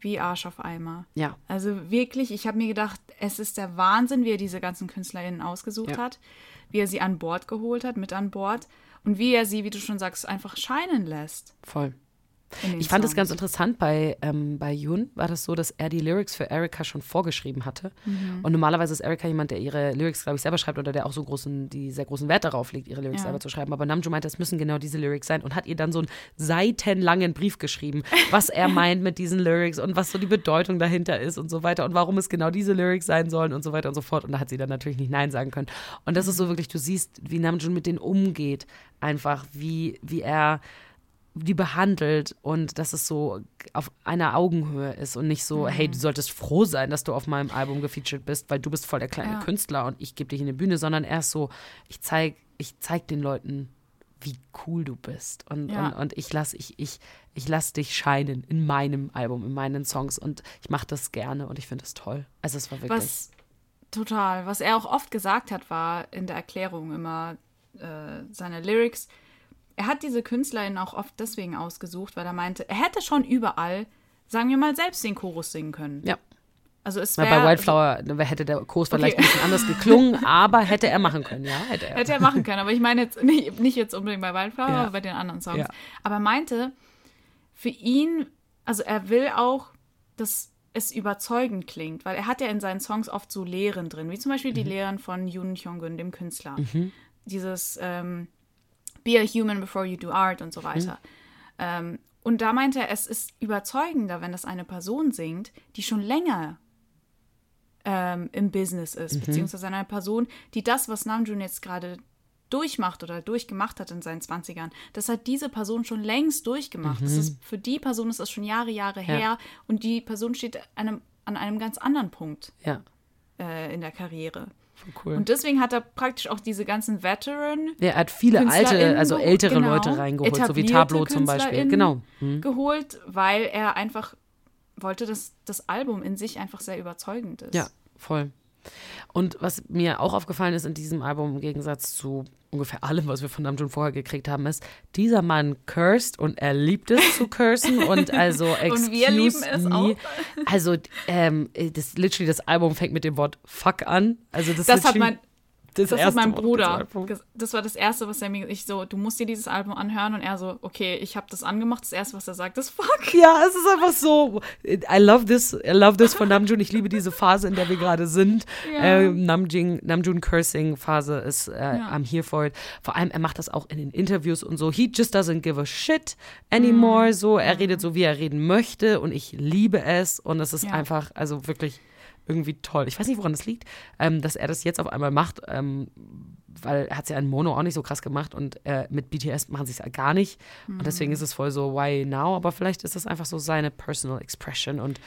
wie Arsch auf Eimer. Ja. Also wirklich, ich habe mir gedacht, es ist der Wahnsinn, wie er diese ganzen KünstlerInnen ausgesucht Ja. hat, wie er sie an Bord geholt hat, mit an Bord und wie er sie, wie du schon sagst, einfach scheinen lässt. Voll. Ich fand es ganz interessant, bei, ähm, bei Yoon war das so, dass er die Lyrics für Erika schon vorgeschrieben hatte. Mhm. Und normalerweise ist Erika jemand, der ihre Lyrics, glaube ich, selber schreibt oder der auch so großen, die sehr großen Wert darauf legt, ihre Lyrics Ja. selber zu schreiben. Aber Namjoon meinte, es müssen genau diese Lyrics sein und hat ihr dann so einen seitenlangen Brief geschrieben, was er (laughs) meint mit diesen Lyrics und was so die Bedeutung dahinter ist und so weiter und warum es genau diese Lyrics sein sollen und so weiter und so fort. Und da hat sie dann natürlich nicht Nein sagen können. Und das ist so wirklich, du siehst, wie Namjoon mit denen umgeht, einfach, wie, wie er die behandelt und dass es so auf einer Augenhöhe ist und nicht so, hey, du solltest froh sein, dass du auf meinem Album gefeatured bist, weil du bist voll der kleine Ja. Künstler und ich gebe dich in die Bühne, sondern erst so, ich zeig, ich zeig den Leuten, wie cool du bist und, Ja. und, und ich lass ich, ich, ich lass dich scheinen in meinem Album, in meinen Songs und ich mache das gerne und ich finde das toll. Also es war wirklich Was total, was er auch oft gesagt hat, war in der Erklärung immer äh, seine Lyrics. Er hat diese KünstlerInnen auch oft deswegen ausgesucht, weil er meinte, er hätte schon überall, sagen wir mal, selbst den Chorus singen können. ja. Also es Weil wäre bei Wildflower hätte der Kurs vielleicht Okay. ein bisschen anders geklungen, (laughs) aber hätte er machen können, ja, hätte er. Hätte er machen können, aber ich meine jetzt nicht, nicht jetzt unbedingt bei Wildflower, Ja. aber bei den anderen Songs. Ja. Aber er meinte, für ihn, also er will auch, dass es überzeugend klingt, weil er hat ja in seinen Songs oft so Lehren drin, wie zum Beispiel Mhm. die Lehren von Yoon Hyung-gun, dem Künstler. Dieses ähm, Be a human before you do art und so weiter. Mhm. Ähm, und da meinte er, es ist überzeugender, wenn das eine Person singt, die schon länger ähm, im Business ist, Mhm. beziehungsweise eine Person, die das, was Namjoon jetzt gerade durchmacht oder durchgemacht hat in seinen 20ern, das hat diese Person schon längst durchgemacht. Das ist, für die Person ist das schon Jahre, Jahre Mhm. Ja. her und die Person steht einem, an einem ganz anderen Punkt Ja, äh, in der Karriere. Cool. Und deswegen hat er praktisch auch diese ganzen Veteran Ja, er hat viele alte, also ältere genau, Leute reingeholt, so wie Tableau zum Beispiel. Genau. Hm. geholt, weil er einfach wollte, dass das Album in sich einfach sehr überzeugend ist. Ja, voll. Und was mir auch aufgefallen ist in diesem Album, im Gegensatz zu ungefähr allem, was wir von Namjoon vorher gekriegt haben, ist, dieser Mann cursed und er liebt es zu cursen (laughs) und also excuse Und wir lieben es me. auch. Also ähm, das literally das Album fängt mit dem Wort fuck an. Also das, Das hat literally das hat erste mein Bruder. ges- Das war das Erste, was er mir, ich so, du musst dir dieses Album anhören und er so, okay, ich habe das angemacht. Das Erste, was er sagt, ist fuck. (laughs) Ja, es ist einfach so. I love this. I love this von Namjoon. Ich liebe diese Phase, in der wir gerade sind. Ja. Äh, Namjoon, Namjoon Cursing Phase ist, äh, I'm here for it. Vor allem, er macht das auch in den Interviews und so. He just doesn't give a shit anymore. So, er redet so, wie er reden möchte und ich liebe es und es ist Ja. einfach, also wirklich irgendwie toll. Ich weiß nicht, woran das liegt, ähm, dass er das jetzt auf einmal macht, ähm, weil er hat es ja in Mono auch nicht so krass gemacht und äh, mit BTS machen sie es ja gar nicht. Und deswegen ist es voll so, why now? Aber vielleicht ist das einfach so seine personal expression und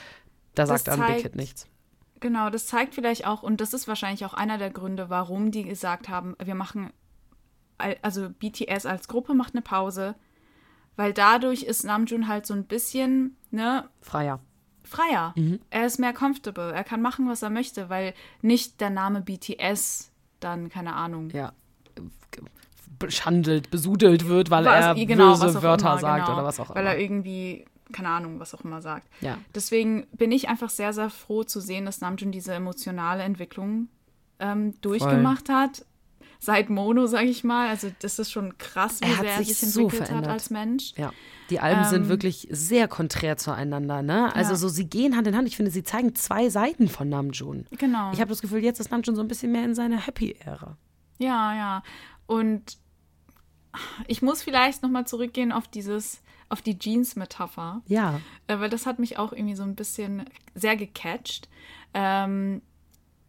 da Das sagt dann Big zeigt- Hit nichts. Genau, das zeigt vielleicht auch, und das ist wahrscheinlich auch einer der Gründe, warum die gesagt haben, wir machen, al- also BTS als Gruppe macht eine Pause, weil dadurch ist Namjoon halt so ein bisschen, ne, Freier. Freier. Mhm. Er ist mehr comfortable. Er kann machen, was er möchte, weil nicht der Name BTS dann, keine Ahnung, Ja. Beschandelt, besudelt wird, weil was- er genau, böse Wörter immer, sagt genau, oder was auch Weil immer. er irgendwie, keine Ahnung, was auch immer sagt. Ja. Deswegen bin ich einfach sehr, sehr froh zu sehen, dass Namjoon diese emotionale Entwicklung ähm, durchgemacht hat. Seit Mono, sag ich mal. Also das ist schon krass, wie Er hat sehr sich sich so entwickelt hat verändert. als Mensch. Ja, die Alben sind Ähm, wirklich sehr konträr zueinander, ne? Also Ja. so, sie gehen Hand in Hand. Ich finde, sie zeigen zwei Seiten von Namjoon. Genau. Ich habe das Gefühl, jetzt ist Namjoon so ein bisschen mehr in seiner Happy-Ära. Ja, ja. Und ich muss vielleicht nochmal zurückgehen auf dieses, auf die Jeans-Metapher. Ja, Äh, weil das hat mich auch irgendwie so ein bisschen sehr gecatcht. Ähm,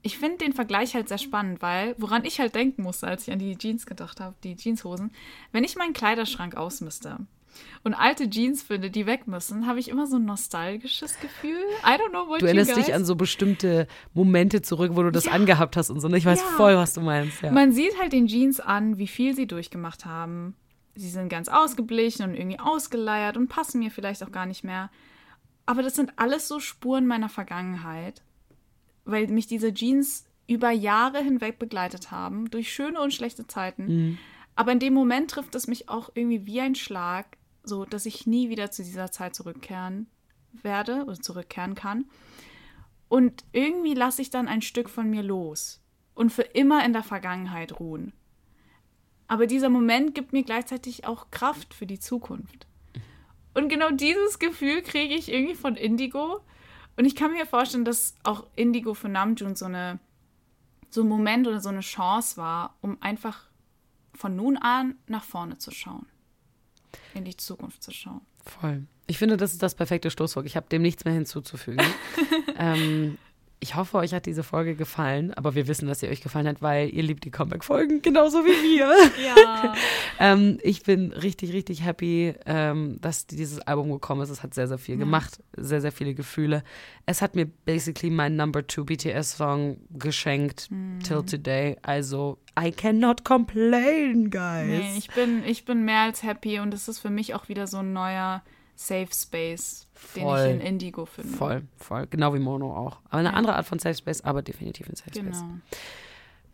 ich finde den Vergleich halt sehr spannend, weil woran ich halt denken musste, als ich an die Jeans gedacht habe, die Jeanshosen, wenn ich meinen Kleiderschrank ausmiste und alte Jeans finde, die weg müssen, habe ich immer so ein nostalgisches Gefühl. I don't know what du erinnerst dich an so bestimmte Momente zurück, wo du das Ja. angehabt hast und so. ne? Ich weiß Ja. voll, was du meinst. Ja. Man sieht halt den Jeans an, wie viel sie durchgemacht haben. Sie sind ganz ausgeblichen und irgendwie ausgeleiert und passen mir vielleicht auch gar nicht mehr. Aber das sind alles so Spuren meiner Vergangenheit, weil mich diese Jeans über Jahre hinweg begleitet haben, durch schöne und schlechte Zeiten. Aber in dem Moment trifft es mich auch irgendwie wie ein Schlag, so dass ich nie wieder zu dieser Zeit zurückkehren werde oder zurückkehren kann. Und irgendwie lasse ich dann ein Stück von mir los und für immer in der Vergangenheit ruhen. Aber dieser Moment gibt mir gleichzeitig auch Kraft für die Zukunft. Und genau dieses Gefühl kriege ich irgendwie von Indigo. Und ich kann mir vorstellen, dass auch Indigo für Namjoon so eine so ein Moment oder so eine Chance war, um einfach von nun an nach vorne zu schauen. In die Zukunft zu schauen. Voll. Ich finde, das ist das perfekte Stoßwort. Ich habe dem nichts mehr hinzuzufügen. (laughs) ähm, ich hoffe, euch hat diese Folge gefallen, aber wir wissen, dass sie euch gefallen hat, weil ihr liebt die Comeback-Folgen genauso wie wir. Ja. (laughs) ähm, ich bin richtig, richtig happy, ähm, dass dieses Album gekommen ist. Es hat sehr, sehr viel gemacht, sehr, sehr viele Gefühle. Es hat mir basically mein Number Two BTS-Song geschenkt till today. Also, I cannot complain, guys. Nee, ich bin, ich bin mehr als happy und es ist für mich auch wieder so ein neuer Safe Space, den Voll. ich in Indigo finde. Voll, voll. Genau wie Mono auch. Aber eine Ja. andere Art von Safe Space, aber definitiv ein Safe Space. Genau.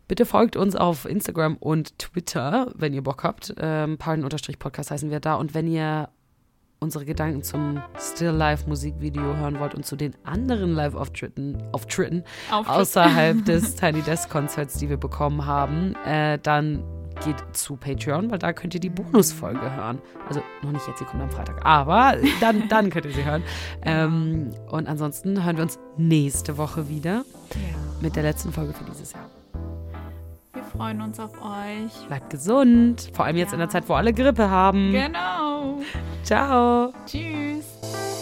Bitte folgt uns auf Instagram und Twitter, wenn ihr Bock habt. Ähm, Pardon-Podcast heißen wir da. Und wenn ihr unsere Gedanken zum Still Live Musikvideo hören wollt und zu den anderen Live-Auftritten Auftritten Auftritt. außerhalb (laughs) des Tiny Desk Konzerts, die wir bekommen haben, äh, dann geht zu Patreon, weil da könnt ihr die Bonusfolge hören. Also noch nicht jetzt, sie kommt am Freitag, aber dann, (laughs) dann könnt ihr sie hören. Ähm, und ansonsten hören wir uns nächste Woche wieder Ja. mit der letzten Folge für dieses Jahr. Wir freuen uns auf euch. Bleibt gesund, vor allem jetzt in der Zeit, wo alle Grippe haben. Genau. Ciao. Tschüss.